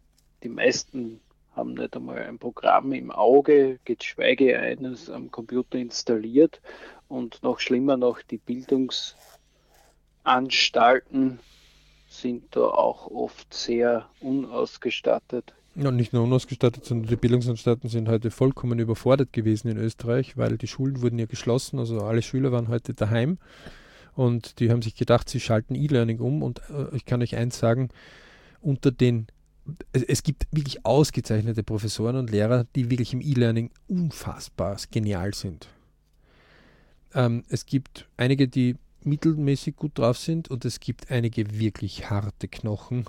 die meisten haben nicht einmal ein Programm im Auge, geschweige eines am Computer installiert und noch schlimmer noch die Bildungsanstalten sind da auch oft sehr unausgestattet. Ja, nicht nur unausgestattet, sondern die Bildungsanstalten sind heute vollkommen überfordert gewesen in Österreich, weil die Schulen wurden ja geschlossen, also alle Schüler waren heute daheim und die haben sich gedacht, sie schalten E-Learning um und äh, ich kann euch eins sagen, unter den es, gibt wirklich ausgezeichnete Professoren und Lehrer, die wirklich im E-Learning unfassbar genial sind. Ähm, es gibt einige, die mittelmäßig gut drauf sind und es gibt einige wirklich harte Knochen.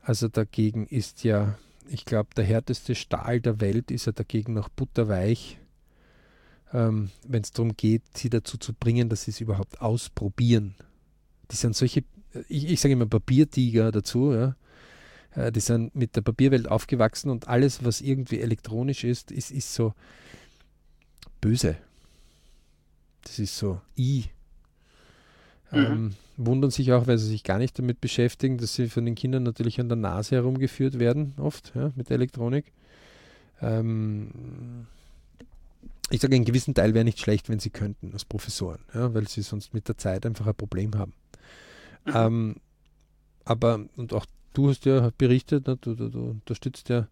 Also dagegen ist ja, ich glaube, der härteste Stahl der Welt ist ja dagegen noch butterweich, ähm, wenn es darum geht, sie dazu zu bringen, dass sie es überhaupt ausprobieren. Die sind solche, ich, ich sage immer Papiertiger dazu, ja. Äh, die sind mit der Papierwelt aufgewachsen und alles, was irgendwie elektronisch ist, ist, ist so böse. Das ist so I. Mhm. Ähm, wundern sich auch, weil sie sich gar nicht damit beschäftigen, dass sie von den Kindern natürlich an der Nase herumgeführt werden, oft ja, mit der Elektronik. Ähm, ich sage, einen gewissen Teil wäre nicht schlecht, wenn sie könnten als Professoren, ja, weil sie sonst mit der Zeit einfach ein Problem haben. Mhm. Ähm, aber, und auch du hast ja berichtet, ne, du, du, du unterstützt ja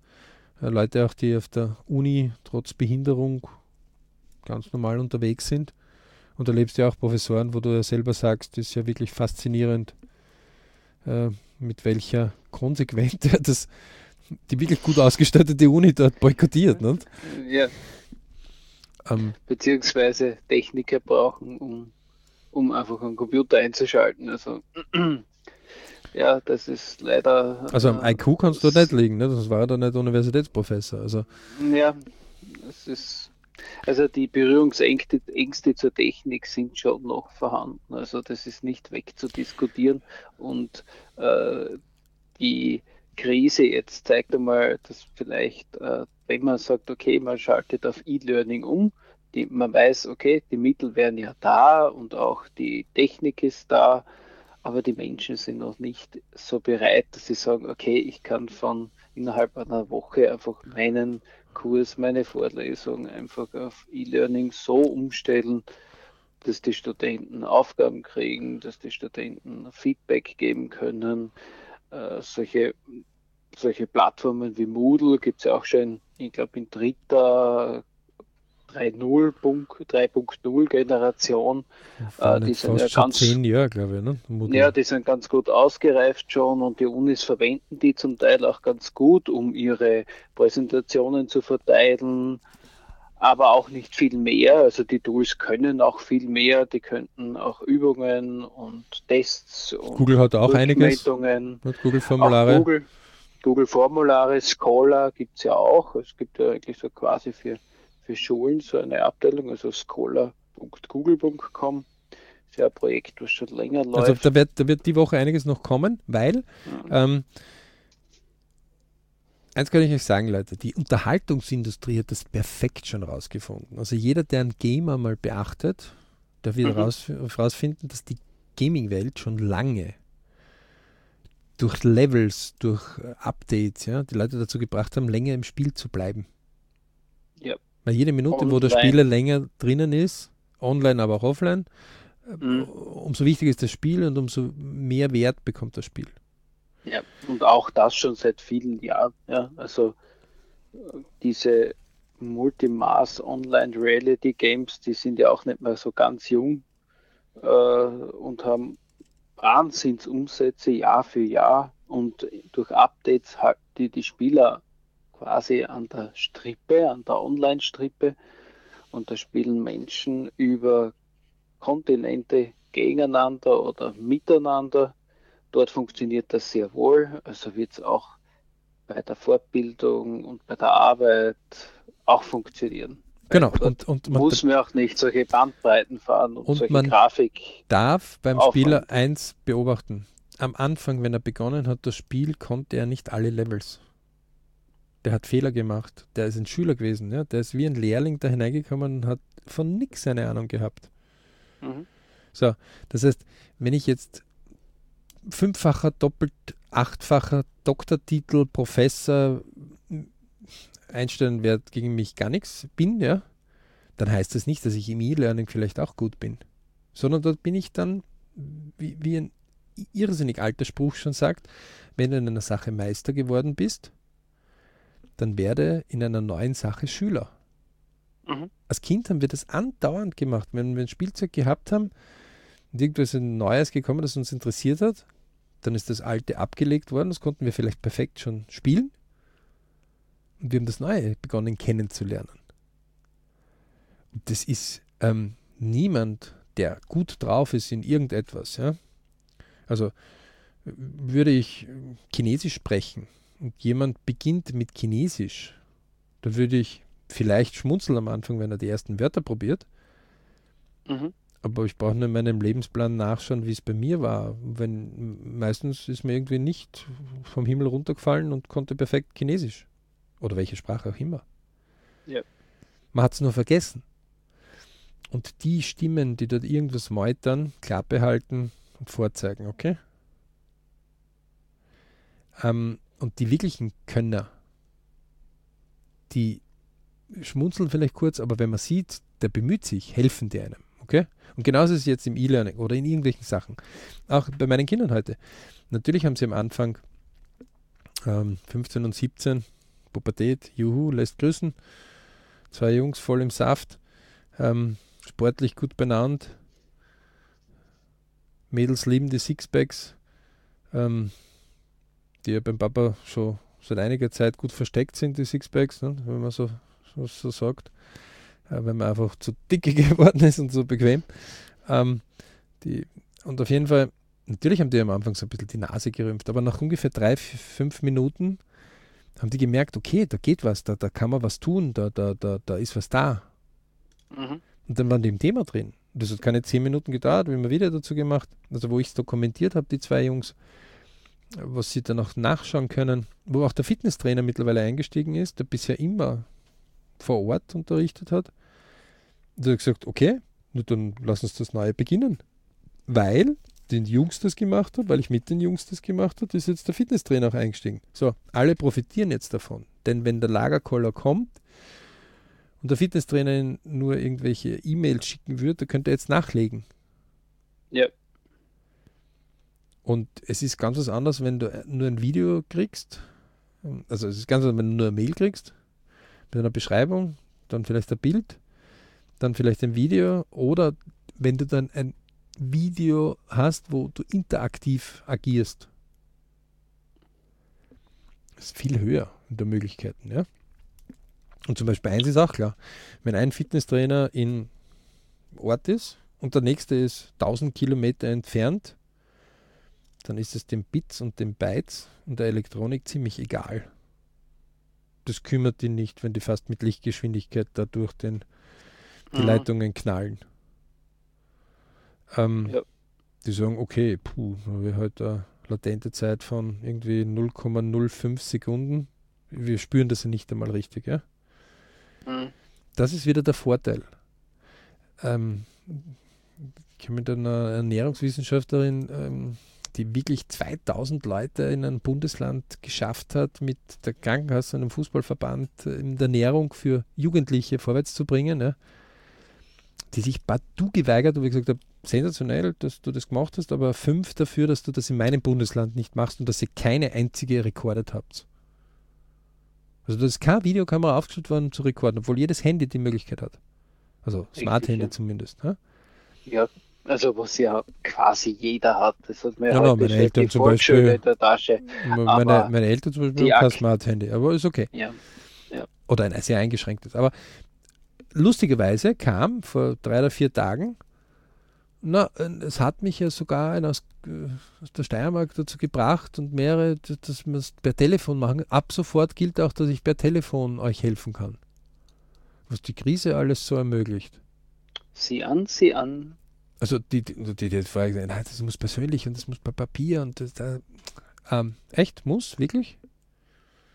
äh, Leute auch, die auf der Uni trotz Behinderung ganz normal unterwegs sind. Und erlebst ja auch Professoren, wo du ja selber sagst, das ist ja wirklich faszinierend, äh, mit welcher Konsequenz [laughs] das, die wirklich gut ausgestattete Uni dort boykottiert. Nicht? Ja. Ähm, Beziehungsweise Techniker brauchen, um, um einfach einen Computer einzuschalten. Also [clears throat] ja, das ist leider. Also am äh, IQ kannst du nicht liegen, ne? das war ja nicht Universitätsprofessor. Also. Ja, es ist also die Berührungsängste Ängste zur Technik sind schon noch vorhanden. Also das ist nicht wegzudiskutieren. Und äh, die Krise jetzt zeigt einmal, dass vielleicht, äh, wenn man sagt, okay, man schaltet auf E-Learning um, die, man weiß, okay, die Mittel wären ja da und auch die Technik ist da, aber die Menschen sind noch nicht so bereit, dass sie sagen, okay, ich kann von innerhalb einer Woche einfach meinen Kurs, meine Vorlesung einfach auf E-Learning so umstellen, dass die Studenten Aufgaben kriegen, dass die Studenten Feedback geben können. Äh, solche, solche Plattformen wie Moodle gibt es ja auch schon, ich glaube, in dritter 3.0 Generation. Ja, die sind ja ganz, zehn Jahre, glaube ich. Ne? Ja, die sind ganz gut ausgereift schon und die Unis verwenden die zum Teil auch ganz gut, um ihre Präsentationen zu verteilen, aber auch nicht viel mehr. Also die Tools können auch viel mehr, die könnten auch Übungen und Tests und Google hat auch einiges. Google-Formulare. Google, Google-Formulare, Scholar gibt es ja auch. Es gibt ja eigentlich so quasi für für Schulen so eine Abteilung, also scholar.google.com. Ist ja ein Projekt, das schon länger also läuft. Also da wird, da wird die Woche einiges noch kommen, weil mhm. ähm, eins kann ich euch sagen, Leute, die Unterhaltungsindustrie hat das perfekt schon rausgefunden. Also jeder, der einen Gamer mal beachtet, der wird mhm. raus, rausfinden, dass die Gaming-Welt schon lange durch Levels, durch Updates, ja, die Leute dazu gebracht haben, länger im Spiel zu bleiben. Ja. Weil jede Minute, online. wo der Spieler länger drinnen ist, online, aber auch offline, mhm. umso wichtiger ist das Spiel und umso mehr Wert bekommt das Spiel. Ja, und auch das schon seit vielen Jahren. Ja, also diese Multimass Online Reality Games, die sind ja auch nicht mehr so ganz jung äh, und haben Wahnsinnsumsätze Jahr für Jahr und durch Updates die die Spieler quasi an der Strippe, an der Online-Strippe. Und da spielen Menschen über Kontinente gegeneinander oder miteinander. Dort funktioniert das sehr wohl. Also wird es auch bei der Fortbildung und bei der Arbeit auch funktionieren. Genau. Und, und man muss man auch nicht solche Bandbreiten fahren und, und solche man Grafik. darf beim aufwand. Spieler eins beobachten. Am Anfang, wenn er begonnen hat, das Spiel, konnte er nicht alle Levels der hat Fehler gemacht, der ist ein Schüler gewesen, ja? der ist wie ein Lehrling da hineingekommen und hat von nichts eine Ahnung gehabt. Mhm. So, das heißt, wenn ich jetzt fünffacher, doppelt achtfacher Doktortitel, Professor einstellen werde, gegen mich gar nichts bin, ja, dann heißt das nicht, dass ich im E-Learning vielleicht auch gut bin, sondern dort bin ich dann, wie, wie ein irrsinnig alter Spruch schon sagt, wenn du in einer Sache Meister geworden bist, dann werde in einer neuen Sache Schüler. Mhm. Als Kind haben wir das andauernd gemacht. Wenn wir ein Spielzeug gehabt haben und irgendwas Neues gekommen, das uns interessiert hat, dann ist das alte abgelegt worden, das konnten wir vielleicht perfekt schon spielen. Und wir haben das Neue begonnen kennenzulernen. Und das ist ähm, niemand, der gut drauf ist in irgendetwas. Ja? Also würde ich Chinesisch sprechen und jemand beginnt mit Chinesisch, dann würde ich vielleicht schmunzeln am Anfang, wenn er die ersten Wörter probiert. Mhm. Aber ich brauche nur in meinem Lebensplan nachschauen, wie es bei mir war. Wenn meistens ist mir irgendwie nicht vom Himmel runtergefallen und konnte perfekt Chinesisch. Oder welche Sprache auch immer. Ja. Man hat es nur vergessen. Und die Stimmen, die dort irgendwas meutern, Klappe halten und vorzeigen, okay? Ähm, und die wirklichen Könner, die schmunzeln vielleicht kurz, aber wenn man sieht, der bemüht sich, helfen die einem. Okay? Und genauso ist es jetzt im E-Learning oder in irgendwelchen Sachen. Auch bei meinen Kindern heute. Natürlich haben sie am Anfang ähm, 15 und 17 Pubertät, juhu, lässt grüßen. Zwei Jungs voll im Saft, ähm, sportlich gut benannt. Mädels lieben die Sixpacks, ähm, die ja beim Papa schon seit einiger Zeit gut versteckt sind, die Sixpacks, ne, wenn man so, so, so sagt. Äh, wenn man einfach zu dicke [laughs] geworden ist und so bequem. Ähm, die, und auf jeden Fall, natürlich haben die am Anfang so ein bisschen die Nase gerümpft, aber nach ungefähr drei, fünf Minuten haben die gemerkt, okay, da geht was, da, da kann man was tun, da, da, da, da ist was da. Mhm. Und dann waren die im Thema drin. Das hat keine zehn Minuten gedauert, wie wir wieder dazu gemacht, also wo ich es dokumentiert habe, die zwei Jungs, was sie dann auch nachschauen können, wo auch der Fitnesstrainer mittlerweile eingestiegen ist, der bisher immer vor Ort unterrichtet hat. Und er hat gesagt, okay, dann lass uns das Neue beginnen. Weil den Jungs das gemacht hat, weil ich mit den Jungs das gemacht habe, ist jetzt der Fitnesstrainer auch eingestiegen. So, alle profitieren jetzt davon. Denn wenn der Lagerkoller kommt und der Fitnesstrainer nur irgendwelche E-Mails schicken würde, könnte er jetzt nachlegen. Ja. Und es ist ganz was anderes, wenn du nur ein Video kriegst. Also es ist ganz anders, wenn du nur eine Mail kriegst, mit einer Beschreibung, dann vielleicht ein Bild, dann vielleicht ein Video oder wenn du dann ein Video hast, wo du interaktiv agierst. Das ist viel höher in der Möglichkeiten, ja. Und zum Beispiel eins ist auch klar, wenn ein Fitnesstrainer in Ort ist und der nächste ist 1000 Kilometer entfernt, dann ist es dem Bits und dem Bytes und der Elektronik ziemlich egal. Das kümmert ihn nicht, wenn die fast mit Lichtgeschwindigkeit da durch den, die mhm. Leitungen knallen. Ähm, ja. Die sagen, okay, puh, wir halt eine latente Zeit von irgendwie 0,05 Sekunden. Wir spüren das ja nicht einmal richtig, ja. Mhm. Das ist wieder der Vorteil. Ähm, ich habe mit einer Ernährungswissenschaftlerin, ähm, die wirklich 2000 Leute in ein Bundesland geschafft hat, mit der Krankenkasse und einem Fußballverband in der Ernährung für Jugendliche vorwärts zu bringen, ja, die sich partout geweigert, wo ich gesagt habe, sensationell, dass du das gemacht hast, aber fünf dafür, dass du das in meinem Bundesland nicht machst und dass ihr keine einzige rekordet habt. Also da ist keine Videokamera aufgestellt worden zu rekorden, obwohl jedes Handy die Möglichkeit hat. Also Smart-Handy ja. zumindest. Ja? ja, also was ja quasi jeder hat. Das hat mir ja, no, meine Eltern zum Beispiel. In der Tasche. Meine, meine Eltern zum Beispiel haben kein Smart-Handy, aber ist okay. Ja. Ja. Oder ein sehr eingeschränktes. Aber lustigerweise kam vor drei oder vier Tagen na, es hat mich ja sogar einer aus, äh, aus der Steiermark dazu gebracht und mehrere, dass wir es per Telefon machen. Ab sofort gilt auch, dass ich per Telefon euch helfen kann. Was die Krise alles so ermöglicht. Sieh an, sieh an. Also die, die, die, die Frage, nein, das muss persönlich und das muss per Papier und das, da, ähm, echt, muss, wirklich?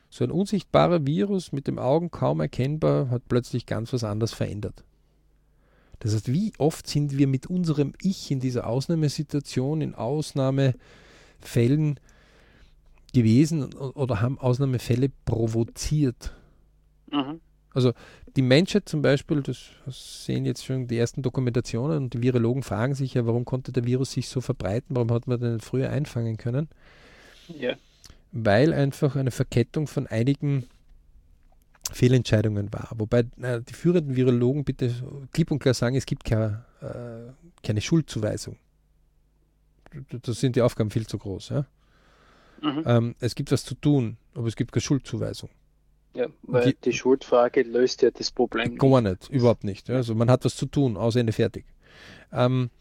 So ein unsichtbarer Virus mit dem Augen kaum erkennbar hat plötzlich ganz was anderes verändert. Das heißt, wie oft sind wir mit unserem Ich in dieser Ausnahmesituation, in Ausnahmefällen gewesen oder haben Ausnahmefälle provoziert? Mhm. Also die Menschheit zum Beispiel, das sehen jetzt schon die ersten Dokumentationen und die Virologen fragen sich ja, warum konnte der Virus sich so verbreiten, warum hat man den früher einfangen können? Ja. Weil einfach eine Verkettung von einigen Fehlentscheidungen war. Wobei äh, die führenden Virologen bitte klipp und klar sagen, es gibt keine, äh, keine Schuldzuweisung. Da sind die Aufgaben viel zu groß. Ja? Mhm. Ähm, es gibt was zu tun, aber es gibt keine Schuldzuweisung. Ja, weil die, die Schuldfrage löst ja das Problem Gar nicht, nicht überhaupt nicht. Also man hat was zu tun, aus Ende fertig. Ähm,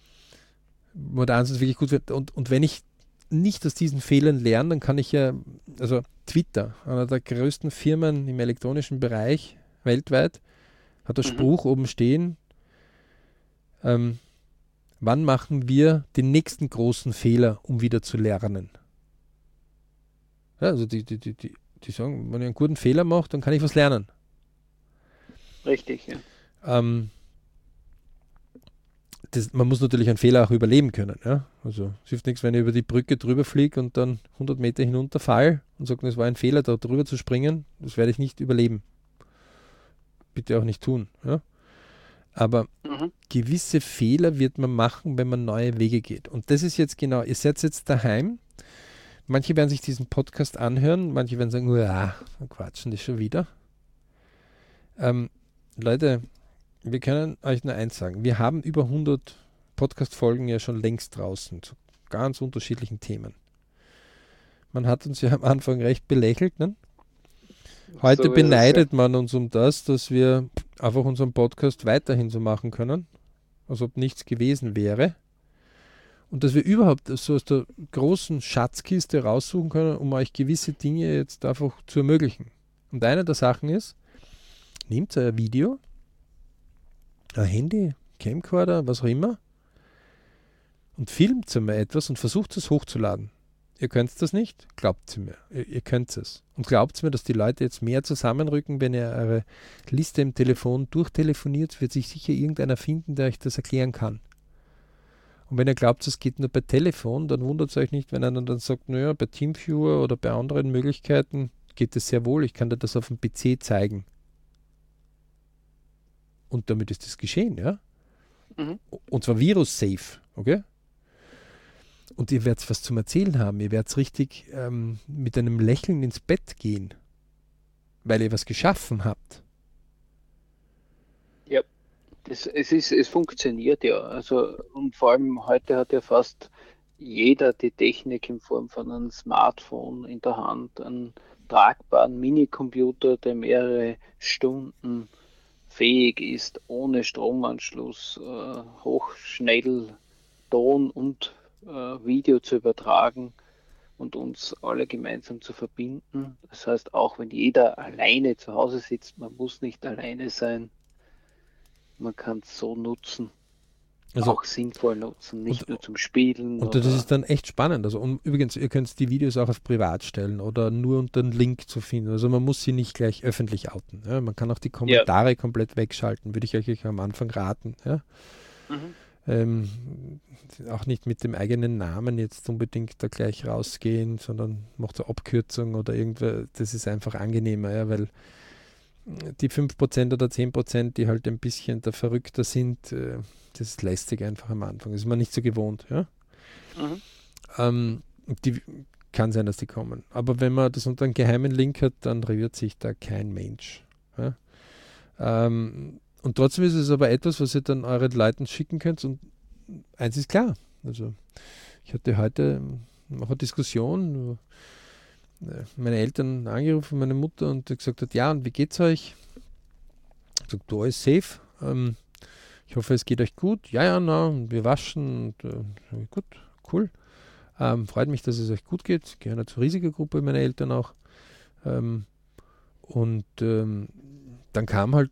wo der Ansatz wirklich gut wird. Und, und wenn ich nicht aus diesen Fehlern lerne, dann kann ich ja, also Twitter, einer der größten Firmen im elektronischen Bereich weltweit, hat der mhm. Spruch oben stehen, ähm, wann machen wir den nächsten großen Fehler, um wieder zu lernen? Ja, also die, die, die, die, die sagen, wenn ich einen guten Fehler mache, dann kann ich was lernen. Richtig, ja. Ähm, das, man muss natürlich einen Fehler auch überleben können. Ja? Also es hilft nichts, wenn ich über die Brücke drüber fliege und dann 100 Meter hinunterfall und sage, es war ein Fehler, da drüber zu springen. Das werde ich nicht überleben. Bitte auch nicht tun. Ja? Aber mhm. gewisse Fehler wird man machen, wenn man neue Wege geht. Und das ist jetzt genau, ihr seid jetzt daheim. Manche werden sich diesen Podcast anhören, manche werden sagen, ja, quatschen die schon wieder. Ähm, Leute, wir können euch nur eins sagen. Wir haben über 100 Podcast-Folgen ja schon längst draußen zu ganz unterschiedlichen Themen. Man hat uns ja am Anfang recht belächelt. Ne? Heute so beneidet man uns um das, dass wir einfach unseren Podcast weiterhin so machen können, als ob nichts gewesen wäre. Und dass wir überhaupt so aus der großen Schatzkiste raussuchen können, um euch gewisse Dinge jetzt einfach zu ermöglichen. Und eine der Sachen ist, nehmt euer Video, ein Handy, Camcorder, was auch immer, und filmt mal etwas und versucht es hochzuladen. Ihr könnt das nicht? Glaubt es mir. Ihr, ihr könnt es. Und glaubt mir, dass die Leute jetzt mehr zusammenrücken, wenn ihr eure Liste im Telefon durchtelefoniert, wird sich sicher irgendeiner finden, der euch das erklären kann. Und wenn ihr glaubt, es geht nur per Telefon, dann wundert es euch nicht, wenn einer dann sagt, naja, bei Teamviewer oder bei anderen Möglichkeiten geht es sehr wohl. Ich kann dir das auf dem PC zeigen. Und damit ist das geschehen, ja? Mhm. Und zwar virus-safe, okay? Und ihr werdet was zum Erzählen haben. Ihr werdet richtig ähm, mit einem Lächeln ins Bett gehen, weil ihr was geschaffen habt. Das, es, ist, es funktioniert ja. Also, und vor allem heute hat ja fast jeder die Technik in Form von einem Smartphone in der Hand, einen tragbaren Minicomputer, der mehrere Stunden fähig ist, ohne Stromanschluss äh, hochschnell Ton und äh, Video zu übertragen und uns alle gemeinsam zu verbinden. Das heißt, auch wenn jeder alleine zu Hause sitzt, man muss nicht alleine sein. Man kann es so nutzen. Also, auch sinnvoll nutzen, nicht und, nur zum Spielen. Und das ist dann echt spannend. Also um, übrigens, ihr könnt die Videos auch auf privat stellen oder nur unter einen Link zu finden. Also man muss sie nicht gleich öffentlich outen. Ja? Man kann auch die Kommentare ja. komplett wegschalten, würde ich euch am Anfang raten. Ja? Mhm. Ähm, auch nicht mit dem eigenen Namen jetzt unbedingt da gleich rausgehen, sondern macht eine Abkürzung oder irgendwas. Das ist einfach angenehmer, ja, weil die 5% oder 10%, die halt ein bisschen der Verrückter sind, äh, das ist lästig einfach am Anfang. Das ist man nicht so gewohnt. Ja? Mhm. Ähm, die kann sein, dass die kommen. Aber wenn man das unter einem geheimen Link hat, dann rührt sich da kein Mensch. Ja? Ähm, und trotzdem ist es aber etwas, was ihr dann euren Leuten schicken könnt. Und eins ist klar. Also ich hatte heute noch eine Diskussion, meine Eltern angerufen, meine Mutter, und gesagt hat, ja, und wie geht's euch? Ich gesagt, du alles safe. Ähm, ich hoffe, es geht euch gut. Ja, ja, na, wir waschen. Und, äh, gut, cool. Ähm, freut mich, dass es euch gut geht. Ich gehöre zur Risikogruppe, meine Eltern auch. Ähm, und ähm, dann kam halt,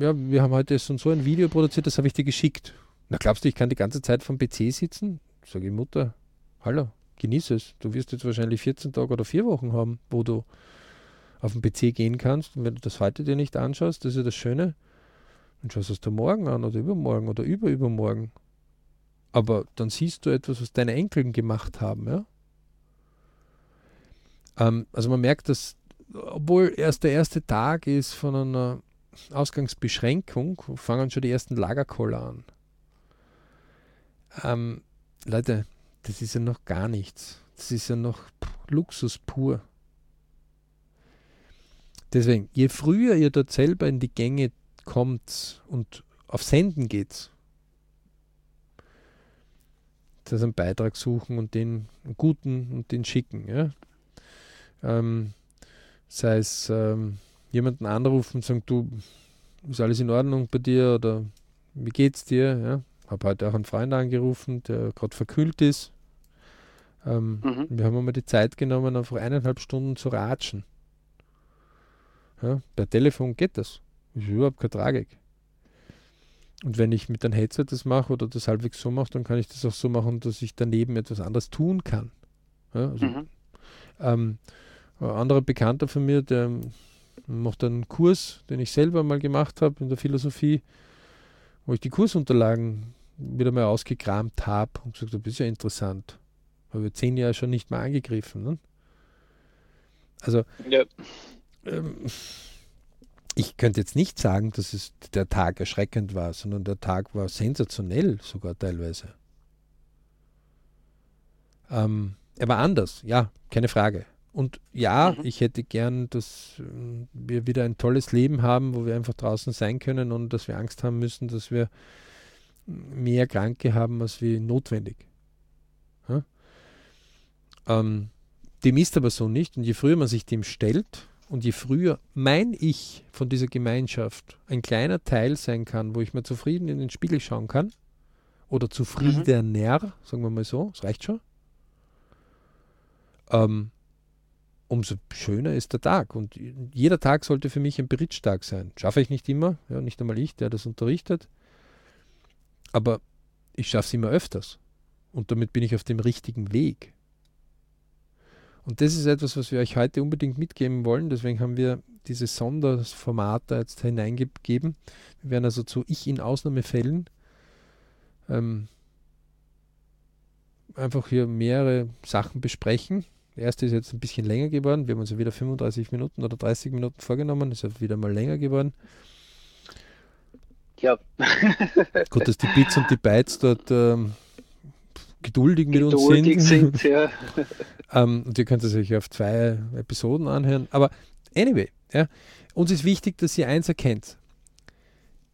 ja, wir haben heute so und so ein Video produziert, das habe ich dir geschickt. Na, glaubst du, ich kann die ganze Zeit vom PC sitzen? Sage ich, Mutter, hallo, genieße es. Du wirst jetzt wahrscheinlich 14 Tage oder vier Wochen haben, wo du auf den PC gehen kannst. Und wenn du das heute dir nicht anschaust, das ist ja das Schöne, dann schaust du es dir morgen an oder übermorgen oder überübermorgen. Aber dann siehst du etwas, was deine Enkeln gemacht haben, ja. Ähm, also man merkt, dass, obwohl erst der erste Tag ist von einer Ausgangsbeschränkung, fangen schon die ersten Lagerkoller an. Ähm, Leute, das ist ja noch gar nichts. Das ist ja noch Luxus pur. Deswegen, je früher ihr dort selber in die Gänge kommt und auf Senden geht, also einen Beitrag suchen und den guten und den schicken. Ja? Ähm, sei es ähm, jemanden anrufen und sagen, du, ist alles in Ordnung bei dir oder wie geht's dir? Ja? Habe heute auch einen Freund angerufen, der gerade verkühlt ist. Ähm, mhm. Wir haben mal die Zeit genommen, einfach eineinhalb Stunden zu ratschen. Ja, per Telefon geht das. Ist überhaupt keine Tragik. Und wenn ich mit einem Headset das mache oder das halbwegs so mache, dann kann ich das auch so machen, dass ich daneben etwas anderes tun kann. Ja, also, mhm. ähm, ein anderer Bekannter von mir, der macht einen Kurs, den ich selber mal gemacht habe in der Philosophie, wo ich die Kursunterlagen wieder mal ausgekramt habe und gesagt habe, das ist ja interessant. Habe wir zehn Jahre schon nicht mehr angegriffen. Ne? Also, ja. ähm, ich könnte jetzt nicht sagen, dass es der Tag erschreckend war, sondern der Tag war sensationell sogar teilweise. Ähm, er war anders, ja, keine Frage. Und ja, mhm. ich hätte gern, dass äh, wir wieder ein tolles Leben haben, wo wir einfach draußen sein können und dass wir Angst haben müssen, dass wir mehr Kranke haben, als wie notwendig. Ja? Ähm, dem ist aber so nicht. Und je früher man sich dem stellt, und je früher mein Ich von dieser Gemeinschaft ein kleiner Teil sein kann, wo ich mir zufrieden in den Spiegel schauen kann, oder zufriedener, mhm. sagen wir mal so, das reicht schon, ähm, umso schöner ist der Tag. Und jeder Tag sollte für mich ein Berichtstag sein. Schaffe ich nicht immer, ja, nicht einmal ich, der das unterrichtet, aber ich schaffe es immer öfters. Und damit bin ich auf dem richtigen Weg. Und das ist etwas, was wir euch heute unbedingt mitgeben wollen. Deswegen haben wir dieses Sonderformat da jetzt hineingegeben. Wir werden also zu Ich in Ausnahmefällen ähm, einfach hier mehrere Sachen besprechen. Der erste ist jetzt ein bisschen länger geworden. Wir haben uns ja wieder 35 Minuten oder 30 Minuten vorgenommen. Ist ja wieder mal länger geworden. Ja. [laughs] Gut, dass die Bits und die Bytes dort ähm, geduldig mit geduldig uns sind. sind [laughs] ja. Ähm, und ihr könnt es euch auf zwei Episoden anhören. Aber anyway, ja, uns ist wichtig, dass ihr eins erkennt.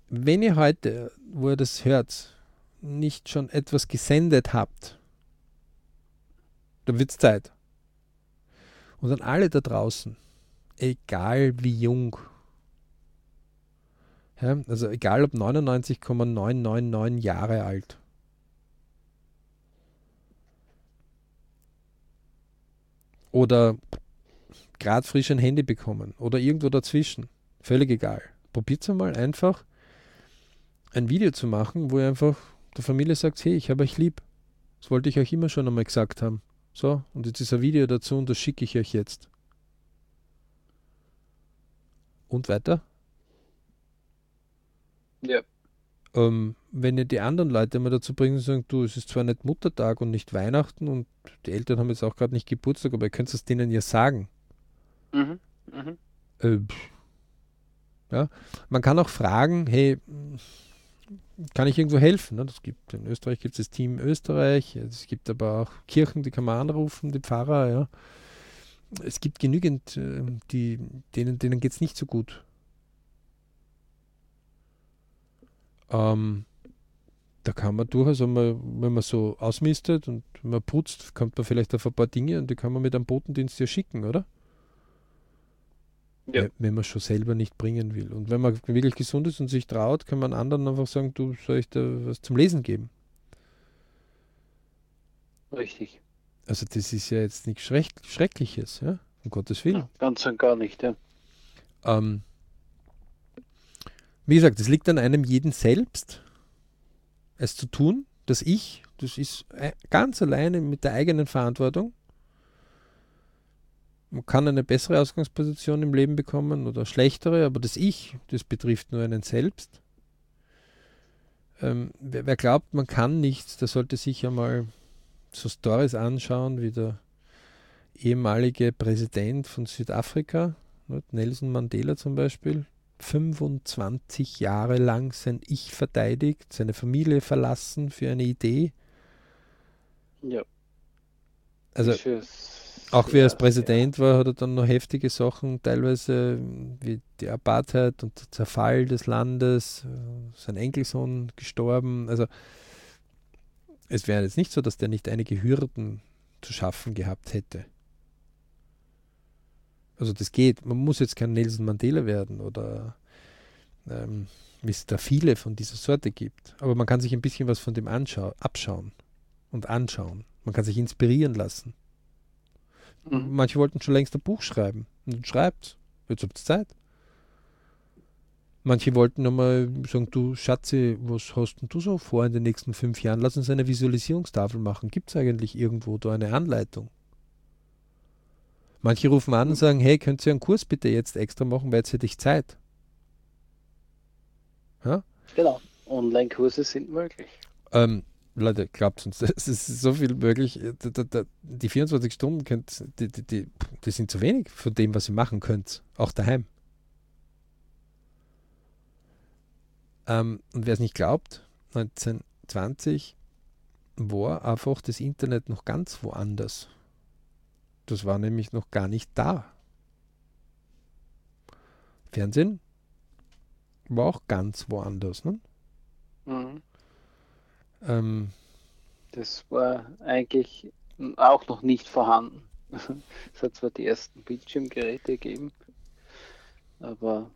Wenn ihr heute, wo ihr das hört, nicht schon etwas gesendet habt, dann wird es Zeit. Und an alle da draußen, egal wie jung, ja, also egal ob 99,999 Jahre alt, oder gerade frisch ein Handy bekommen oder irgendwo dazwischen. Völlig egal. Probiert es mal einfach ein Video zu machen, wo ihr einfach der Familie sagt, hey, ich habe euch lieb. Das wollte ich euch immer schon einmal gesagt haben. So, und jetzt ist ein Video dazu und das schicke ich euch jetzt. Und weiter? Ja ähm, wenn ihr die anderen Leute mal dazu bringen und sagen, du, es ist zwar nicht Muttertag und nicht Weihnachten und die Eltern haben jetzt auch gerade nicht Geburtstag, aber ihr könnt es denen ja sagen. Mhm. Mhm. Äh, ja. Man kann auch fragen, hey, kann ich irgendwo helfen? Ne? Das gibt, in Österreich gibt es das Team Österreich, es gibt aber auch Kirchen, die kann man anrufen, die Pfarrer, ja. Es gibt genügend, äh, die, denen, denen geht es nicht so gut. Ähm, da kann man durchaus einmal, wenn man so ausmistet und man putzt, kommt man vielleicht auf ein paar Dinge und die kann man mit einem Botendienst ja schicken, oder? Ja. Wenn man schon selber nicht bringen will. Und wenn man wirklich gesund ist und sich traut, kann man anderen einfach sagen, du soll ich da was zum Lesen geben. Richtig. Also das ist ja jetzt nichts Schreck Schreckliches, ja, um Gottes Willen. Ja, ganz und gar nicht, ja. Ähm, wie gesagt, es liegt an einem jeden selbst, es zu tun. Das Ich, das ist ganz alleine mit der eigenen Verantwortung. Man kann eine bessere Ausgangsposition im Leben bekommen oder schlechtere, aber das Ich, das betrifft nur einen selbst. Ähm, wer, wer, glaubt, man kann nichts, der sollte sich einmal so Stories anschauen, wie der ehemalige Präsident von Südafrika, Nelson Mandela zum Beispiel, 25 Jahre lang sein Ich verteidigt, seine Familie verlassen für eine Idee. Ja. Also auch wie er als Präsident war, hat er dann noch heftige Sachen, teilweise wie die Apartheid und der Zerfall des Landes, sein Enkelsohn gestorben. Also es wäre jetzt nicht so, dass der nicht einige Hürden zu schaffen gehabt hätte. Also das geht. Man muss jetzt kein Nelson Mandela werden oder ähm, wie es da viele von dieser Sorte gibt. Aber man kann sich ein bisschen was von dem abschauen und anschauen. Man kann sich inspirieren lassen. Mhm. Manche wollten schon längst ein Buch schreiben. Und schreibt. Jetzt habt ihr Zeit. Manche wollten nochmal sagen, du Schatze, was hast denn du so vor in den nächsten fünf Jahren? Lass uns eine Visualisierungstafel machen. Gibt es eigentlich irgendwo da eine Anleitung? Manche rufen an und sagen, hey, könnt ihr einen Kurs bitte jetzt extra machen, weil jetzt hätte ich Zeit. Ja? Genau, Online-Kurse sind möglich. Ähm, Leute, glaubt uns, [laughs] es ist so viel möglich. Die 24 Stunden könnt, die, die, die, die sind zu wenig von dem, was ihr machen könnt, auch daheim. Ähm, und wer es nicht glaubt, 1920 war einfach das Internet noch ganz woanders. Das war nämlich noch gar nicht da. Fernsehen war auch ganz woanders. Ne? Mhm. Ähm, das war eigentlich auch noch nicht vorhanden. [laughs] es hat zwar die ersten Bildschirmgeräte gegeben, aber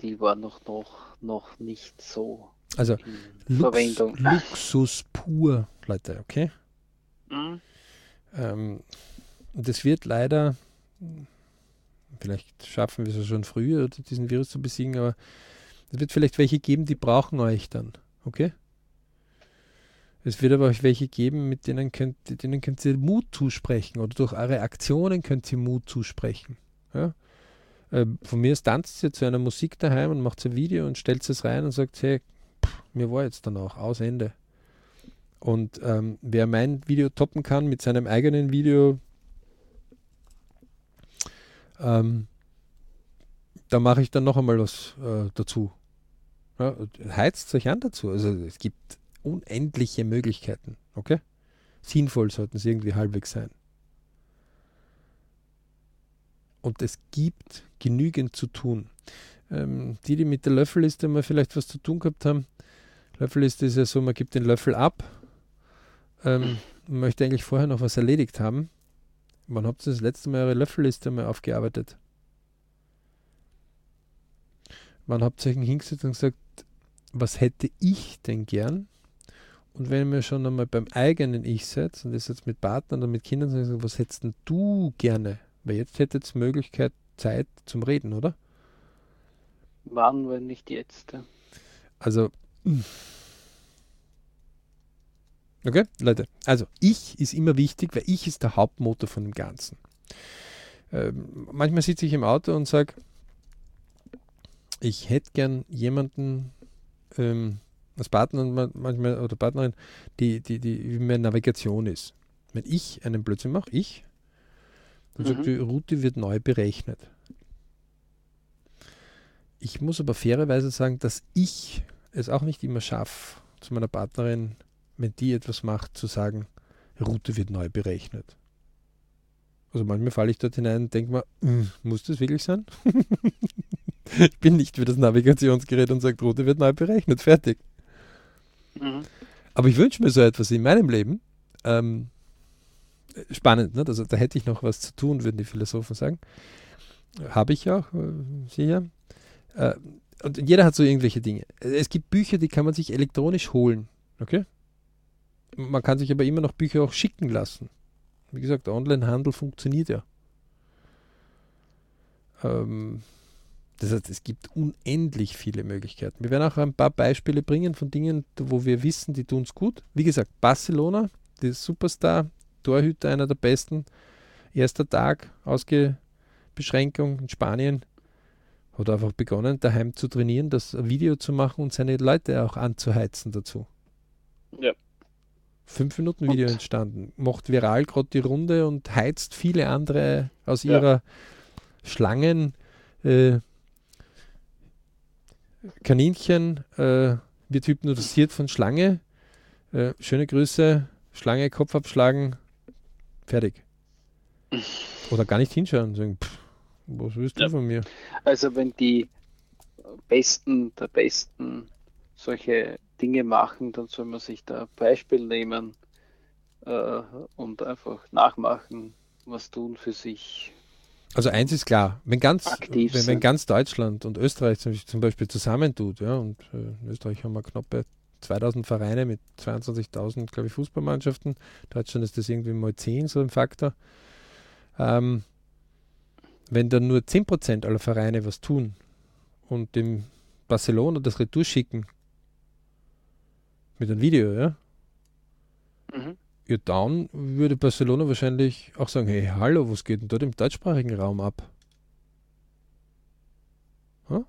die waren noch, noch, noch nicht so also Lux, Verwendung. Luxus pur, Leute, okay? Mhm. Ähm, das wird leider, vielleicht schaffen wir es schon früher, diesen Virus zu besiegen, aber es wird vielleicht welche geben, die brauchen euch dann, okay? Es wird aber euch welche geben, mit denen könnt, denen könnt ihr Mut zusprechen oder durch eure Aktionen könnt ihr Mut zusprechen. Ja? Äh, von mir tanzt ihr zu einer Musik daheim und macht ein Video und stellt es rein und sagt, hey, pff, mir war jetzt dann auch, aus Ende. Und ähm, wer mein Video toppen kann mit seinem eigenen Video, ähm, da mache ich dann noch einmal was äh, dazu. Ja, heizt euch an dazu. Also es gibt unendliche Möglichkeiten. Okay? Sinnvoll sollten es irgendwie halbwegs sein. Und es gibt genügend zu tun. Ähm, die, die mit der Löffelliste mal vielleicht was zu tun gehabt haben, Löffelliste ist ja so, man gibt den Löffel ab, ähm, möchte eigentlich vorher noch was erledigt haben. Wann habt ihr das letzte Mal eure Löffelliste mal aufgearbeitet? Wann habt ihr euch hingesetzt und gesagt, was hätte ich denn gern? Und wenn wir schon einmal beim eigenen Ich seid, und das jetzt mit Partnern oder mit Kindern, sagen, was hättest denn du gerne? Weil jetzt hättet ihr Möglichkeit, Zeit zum Reden, oder? Wann, wenn nicht jetzt? Also, okay, Leute, also ich ist immer wichtig, weil ich ist der Hauptmotor von dem Ganzen. Ähm, manchmal sitze ich im Auto und sage, ich hätte gern jemanden ähm, als Partner manchmal oder Partnerin, die, die, die wie meine Navigation ist. Wenn ich einen Blödsinn mache, ich, dann mhm. sagt die Route wird neu berechnet. Ich muss aber fairerweise sagen, dass ich es auch nicht immer schaffe, zu meiner Partnerin, wenn die etwas macht, zu sagen, Route wird neu berechnet. Also manchmal falle ich dort hinein und denke mir, hm, muss das wirklich sein? [laughs] ich bin nicht wie das Navigationsgerät und sage, Route wird neu berechnet, fertig. Mhm. Aber ich wünsche mir so etwas in meinem Leben. Ähm, spannend, ne? also da hätte ich noch was zu tun, würden die Philosophen sagen. Habe ich auch, äh, sicher. Äh, und jeder hat so irgendwelche Dinge. Es gibt Bücher, die kann man sich elektronisch holen. Okay? Man kann sich aber immer noch Bücher auch schicken lassen. Wie gesagt, Onlinehandel funktioniert ja. Ähm, das heißt, es gibt unendlich viele Möglichkeiten. Wir werden auch ein paar Beispiele bringen von Dingen, wo wir wissen, die tun es gut. Wie gesagt, Barcelona, der Superstar, Torhüter, einer der besten. Erster Tag, Ausgebeschränkung in Spanien. Hat einfach begonnen, daheim zu trainieren, das Video zu machen und seine Leute auch anzuheizen dazu. Ja. Fünf Minuten Video und? entstanden. Macht viral gerade die Runde und heizt viele andere aus ja. ihrer Schlangen. Äh, Kaninchen äh, wird hypnotisiert von Schlange. Äh, schöne Grüße, Schlange, Kopf abschlagen, fertig. Oder gar nicht hinschauen, sagen, pff, was willst du ja. von mir? Also wenn die besten der besten solche Dinge machen, dann soll man sich da Beispiel nehmen äh, und einfach nachmachen, was tun für sich. Also eins ist klar, wenn ganz, wenn, wenn, ganz Deutschland und Österreich zum Beispiel zusammentut, ja, und äh, in Österreich haben wir knappe 2000 Vereine mit 22.000, glaube ich, Fußballmannschaften. Deutschland ist das irgendwie mal 10, so ein Faktor. Ähm, wenn dann nur 10% aller Vereine was tun und dem Barcelona das Retour schicken, mit einem Video, ja, mhm. ja, dann würde Barcelona wahrscheinlich auch sagen, hey, hallo, was geht denn dort im deutschsprachigen Raum ab? Ja?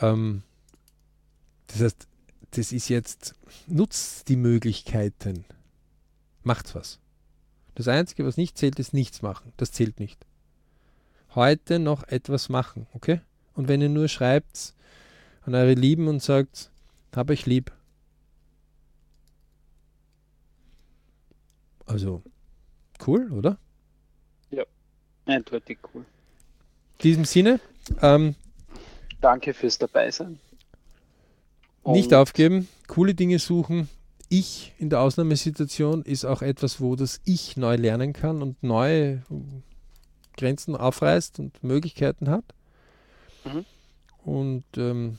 Ähm, das heißt, das ist jetzt, nutzt die Möglichkeiten, macht was. Das Einzige, was nicht zählt, ist nichts machen. Das zählt nicht. Heute noch etwas machen, okay? Und wenn ihr nur schreibt an eure Lieben und sagt, habe ich lieb. Also, cool, oder? Ja, eindeutig cool. In diesem Sinne, ähm, danke fürs Dabeisein. Nicht aufgeben, coole Dinge suchen. Ich in der Ausnahmesituation ist auch etwas, wo das Ich neu lernen kann und neue Grenzen aufreißt und Möglichkeiten hat. Mhm. Und ähm,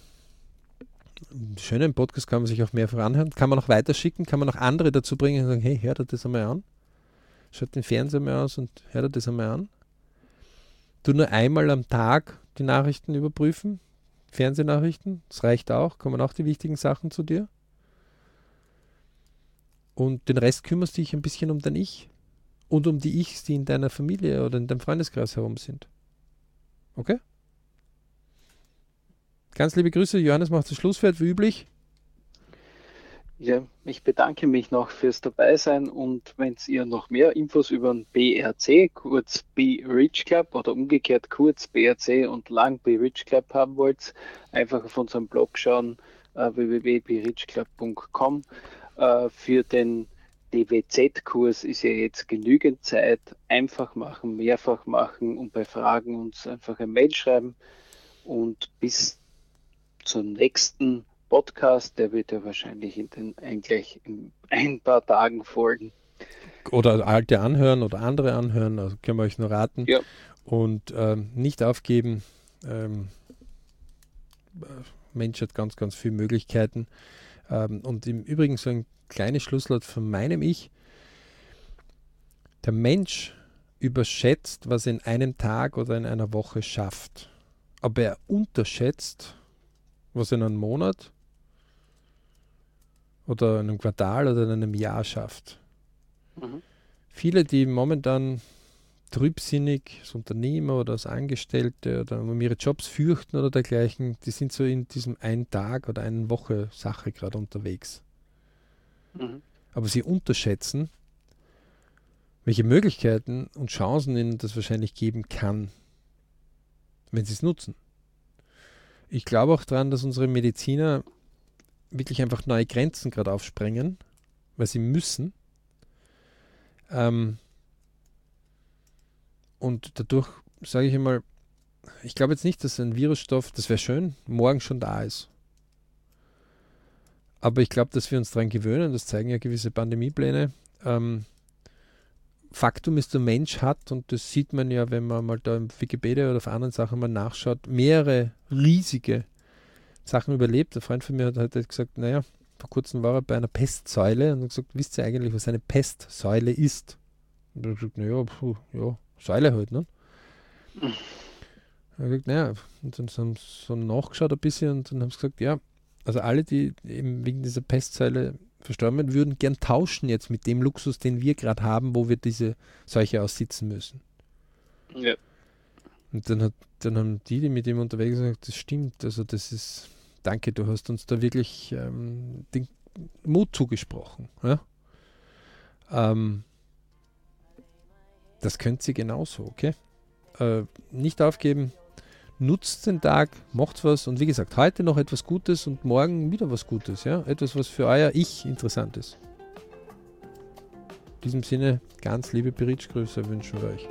schön, im Podcast kann man sich auch mehrfach anhören. Kann man auch weiterschicken, kann man auch andere dazu bringen und sagen, hey, hör dir das einmal an. Schaut den Fernseher mal aus und hör dir das einmal an. Du nur einmal am Tag die Nachrichten überprüfen, Fernsehnachrichten, das reicht auch, kommen auch die wichtigen Sachen zu dir. Und den Rest kümmerst du dich ein bisschen um dein Ich und um die Ichs, die in deiner Familie oder in deinem Freundeskreis herum sind. Okay? Ganz liebe Grüße, Johannes macht das Schlusswort wie üblich. Ja, ich bedanke mich noch fürs Dabeisein und wenn ihr noch mehr Infos über den BRC, kurz B Rich Club oder umgekehrt kurz BRC und lang B Rich Club haben wollt, einfach auf unserem Blog schauen, äh, www.brichclub.com. Äh, für den DWZ-Kurs ist ja jetzt genügend Zeit. Einfach machen, mehrfach machen und bei Fragen uns einfach ein Mail schreiben. Und bis zum nächsten Podcast, der wird ja wahrscheinlich in den, eigentlich in ein paar Tagen folgen. Oder alte anhören oder andere anhören, also können wir euch nur raten. Ja. Und ähm, nicht aufgeben. Ähm, Mensch hat ganz, ganz viele Möglichkeiten. Ähm, und im Übrigen so ein kleines Schlusswort von meinem Ich. Der Mensch überschätzt, was er in einem Tag oder in einer Woche schafft. Aber er unterschätzt, was in einem Monat oder in einem Quartal oder in einem Jahr schafft. Mhm. Viele, die momentan trübsinnig als Unternehmer oder als Angestellte oder um ihre Jobs fürchten oder dergleichen, die sind so in diesem einen Tag oder einen Woche Sache gerade unterwegs. Mhm. Aber sie unterschätzen, welche Möglichkeiten und Chancen ihnen das wahrscheinlich geben kann, wenn sie es nutzen. Ich glaube auch daran, dass unsere Mediziner wirklich einfach neue Grenzen gerade aufsprengen, weil sie müssen. Ähm, und dadurch sage ich einmal, ich glaube jetzt nicht, dass ein Virusstoff, das wäre schön, morgen schon da ist. Aber ich glaube, dass wir uns daran gewöhnen, das zeigen ja gewisse Pandemiepläne. Ähm, Faktum ist, der Mensch hat, und das sieht man ja, wenn man mal da im Wikipedia oder auf anderen Sachen mal nachschaut, mehrere riesige Sachen überlebt. Ein Freund von mir hat halt gesagt, naja, vor kurzem war er bei einer Pestsäule und hat gesagt, wisst ihr eigentlich, was eine Pestsäule ist? Und er hat gesagt, naja, puh, ja, Säule halt, ne? Er hat gesagt, naja, und dann haben sie so nachgeschaut ein bisschen und dann haben sie gesagt, ja, also alle, die eben wegen dieser Pestsäule verstorben sind, würden gern tauschen jetzt mit dem Luxus, den wir gerade haben, wo wir diese Seuche aussitzen müssen. Ja. Und dann, hat, dann haben die, die mit ihm unterwegs sind, gesagt, das stimmt, also das ist danke, du hast uns da wirklich ähm, den Mut zugesprochen. Ja? Ähm, das könnt ihr genauso, okay? Äh, nicht aufgeben, nutzt den Tag, macht was und wie gesagt, heute noch etwas Gutes und morgen wieder was Gutes, ja? Etwas, was für euer Ich interessant ist. In diesem Sinne, ganz liebe Beritsch-Grüße wünschen wir euch.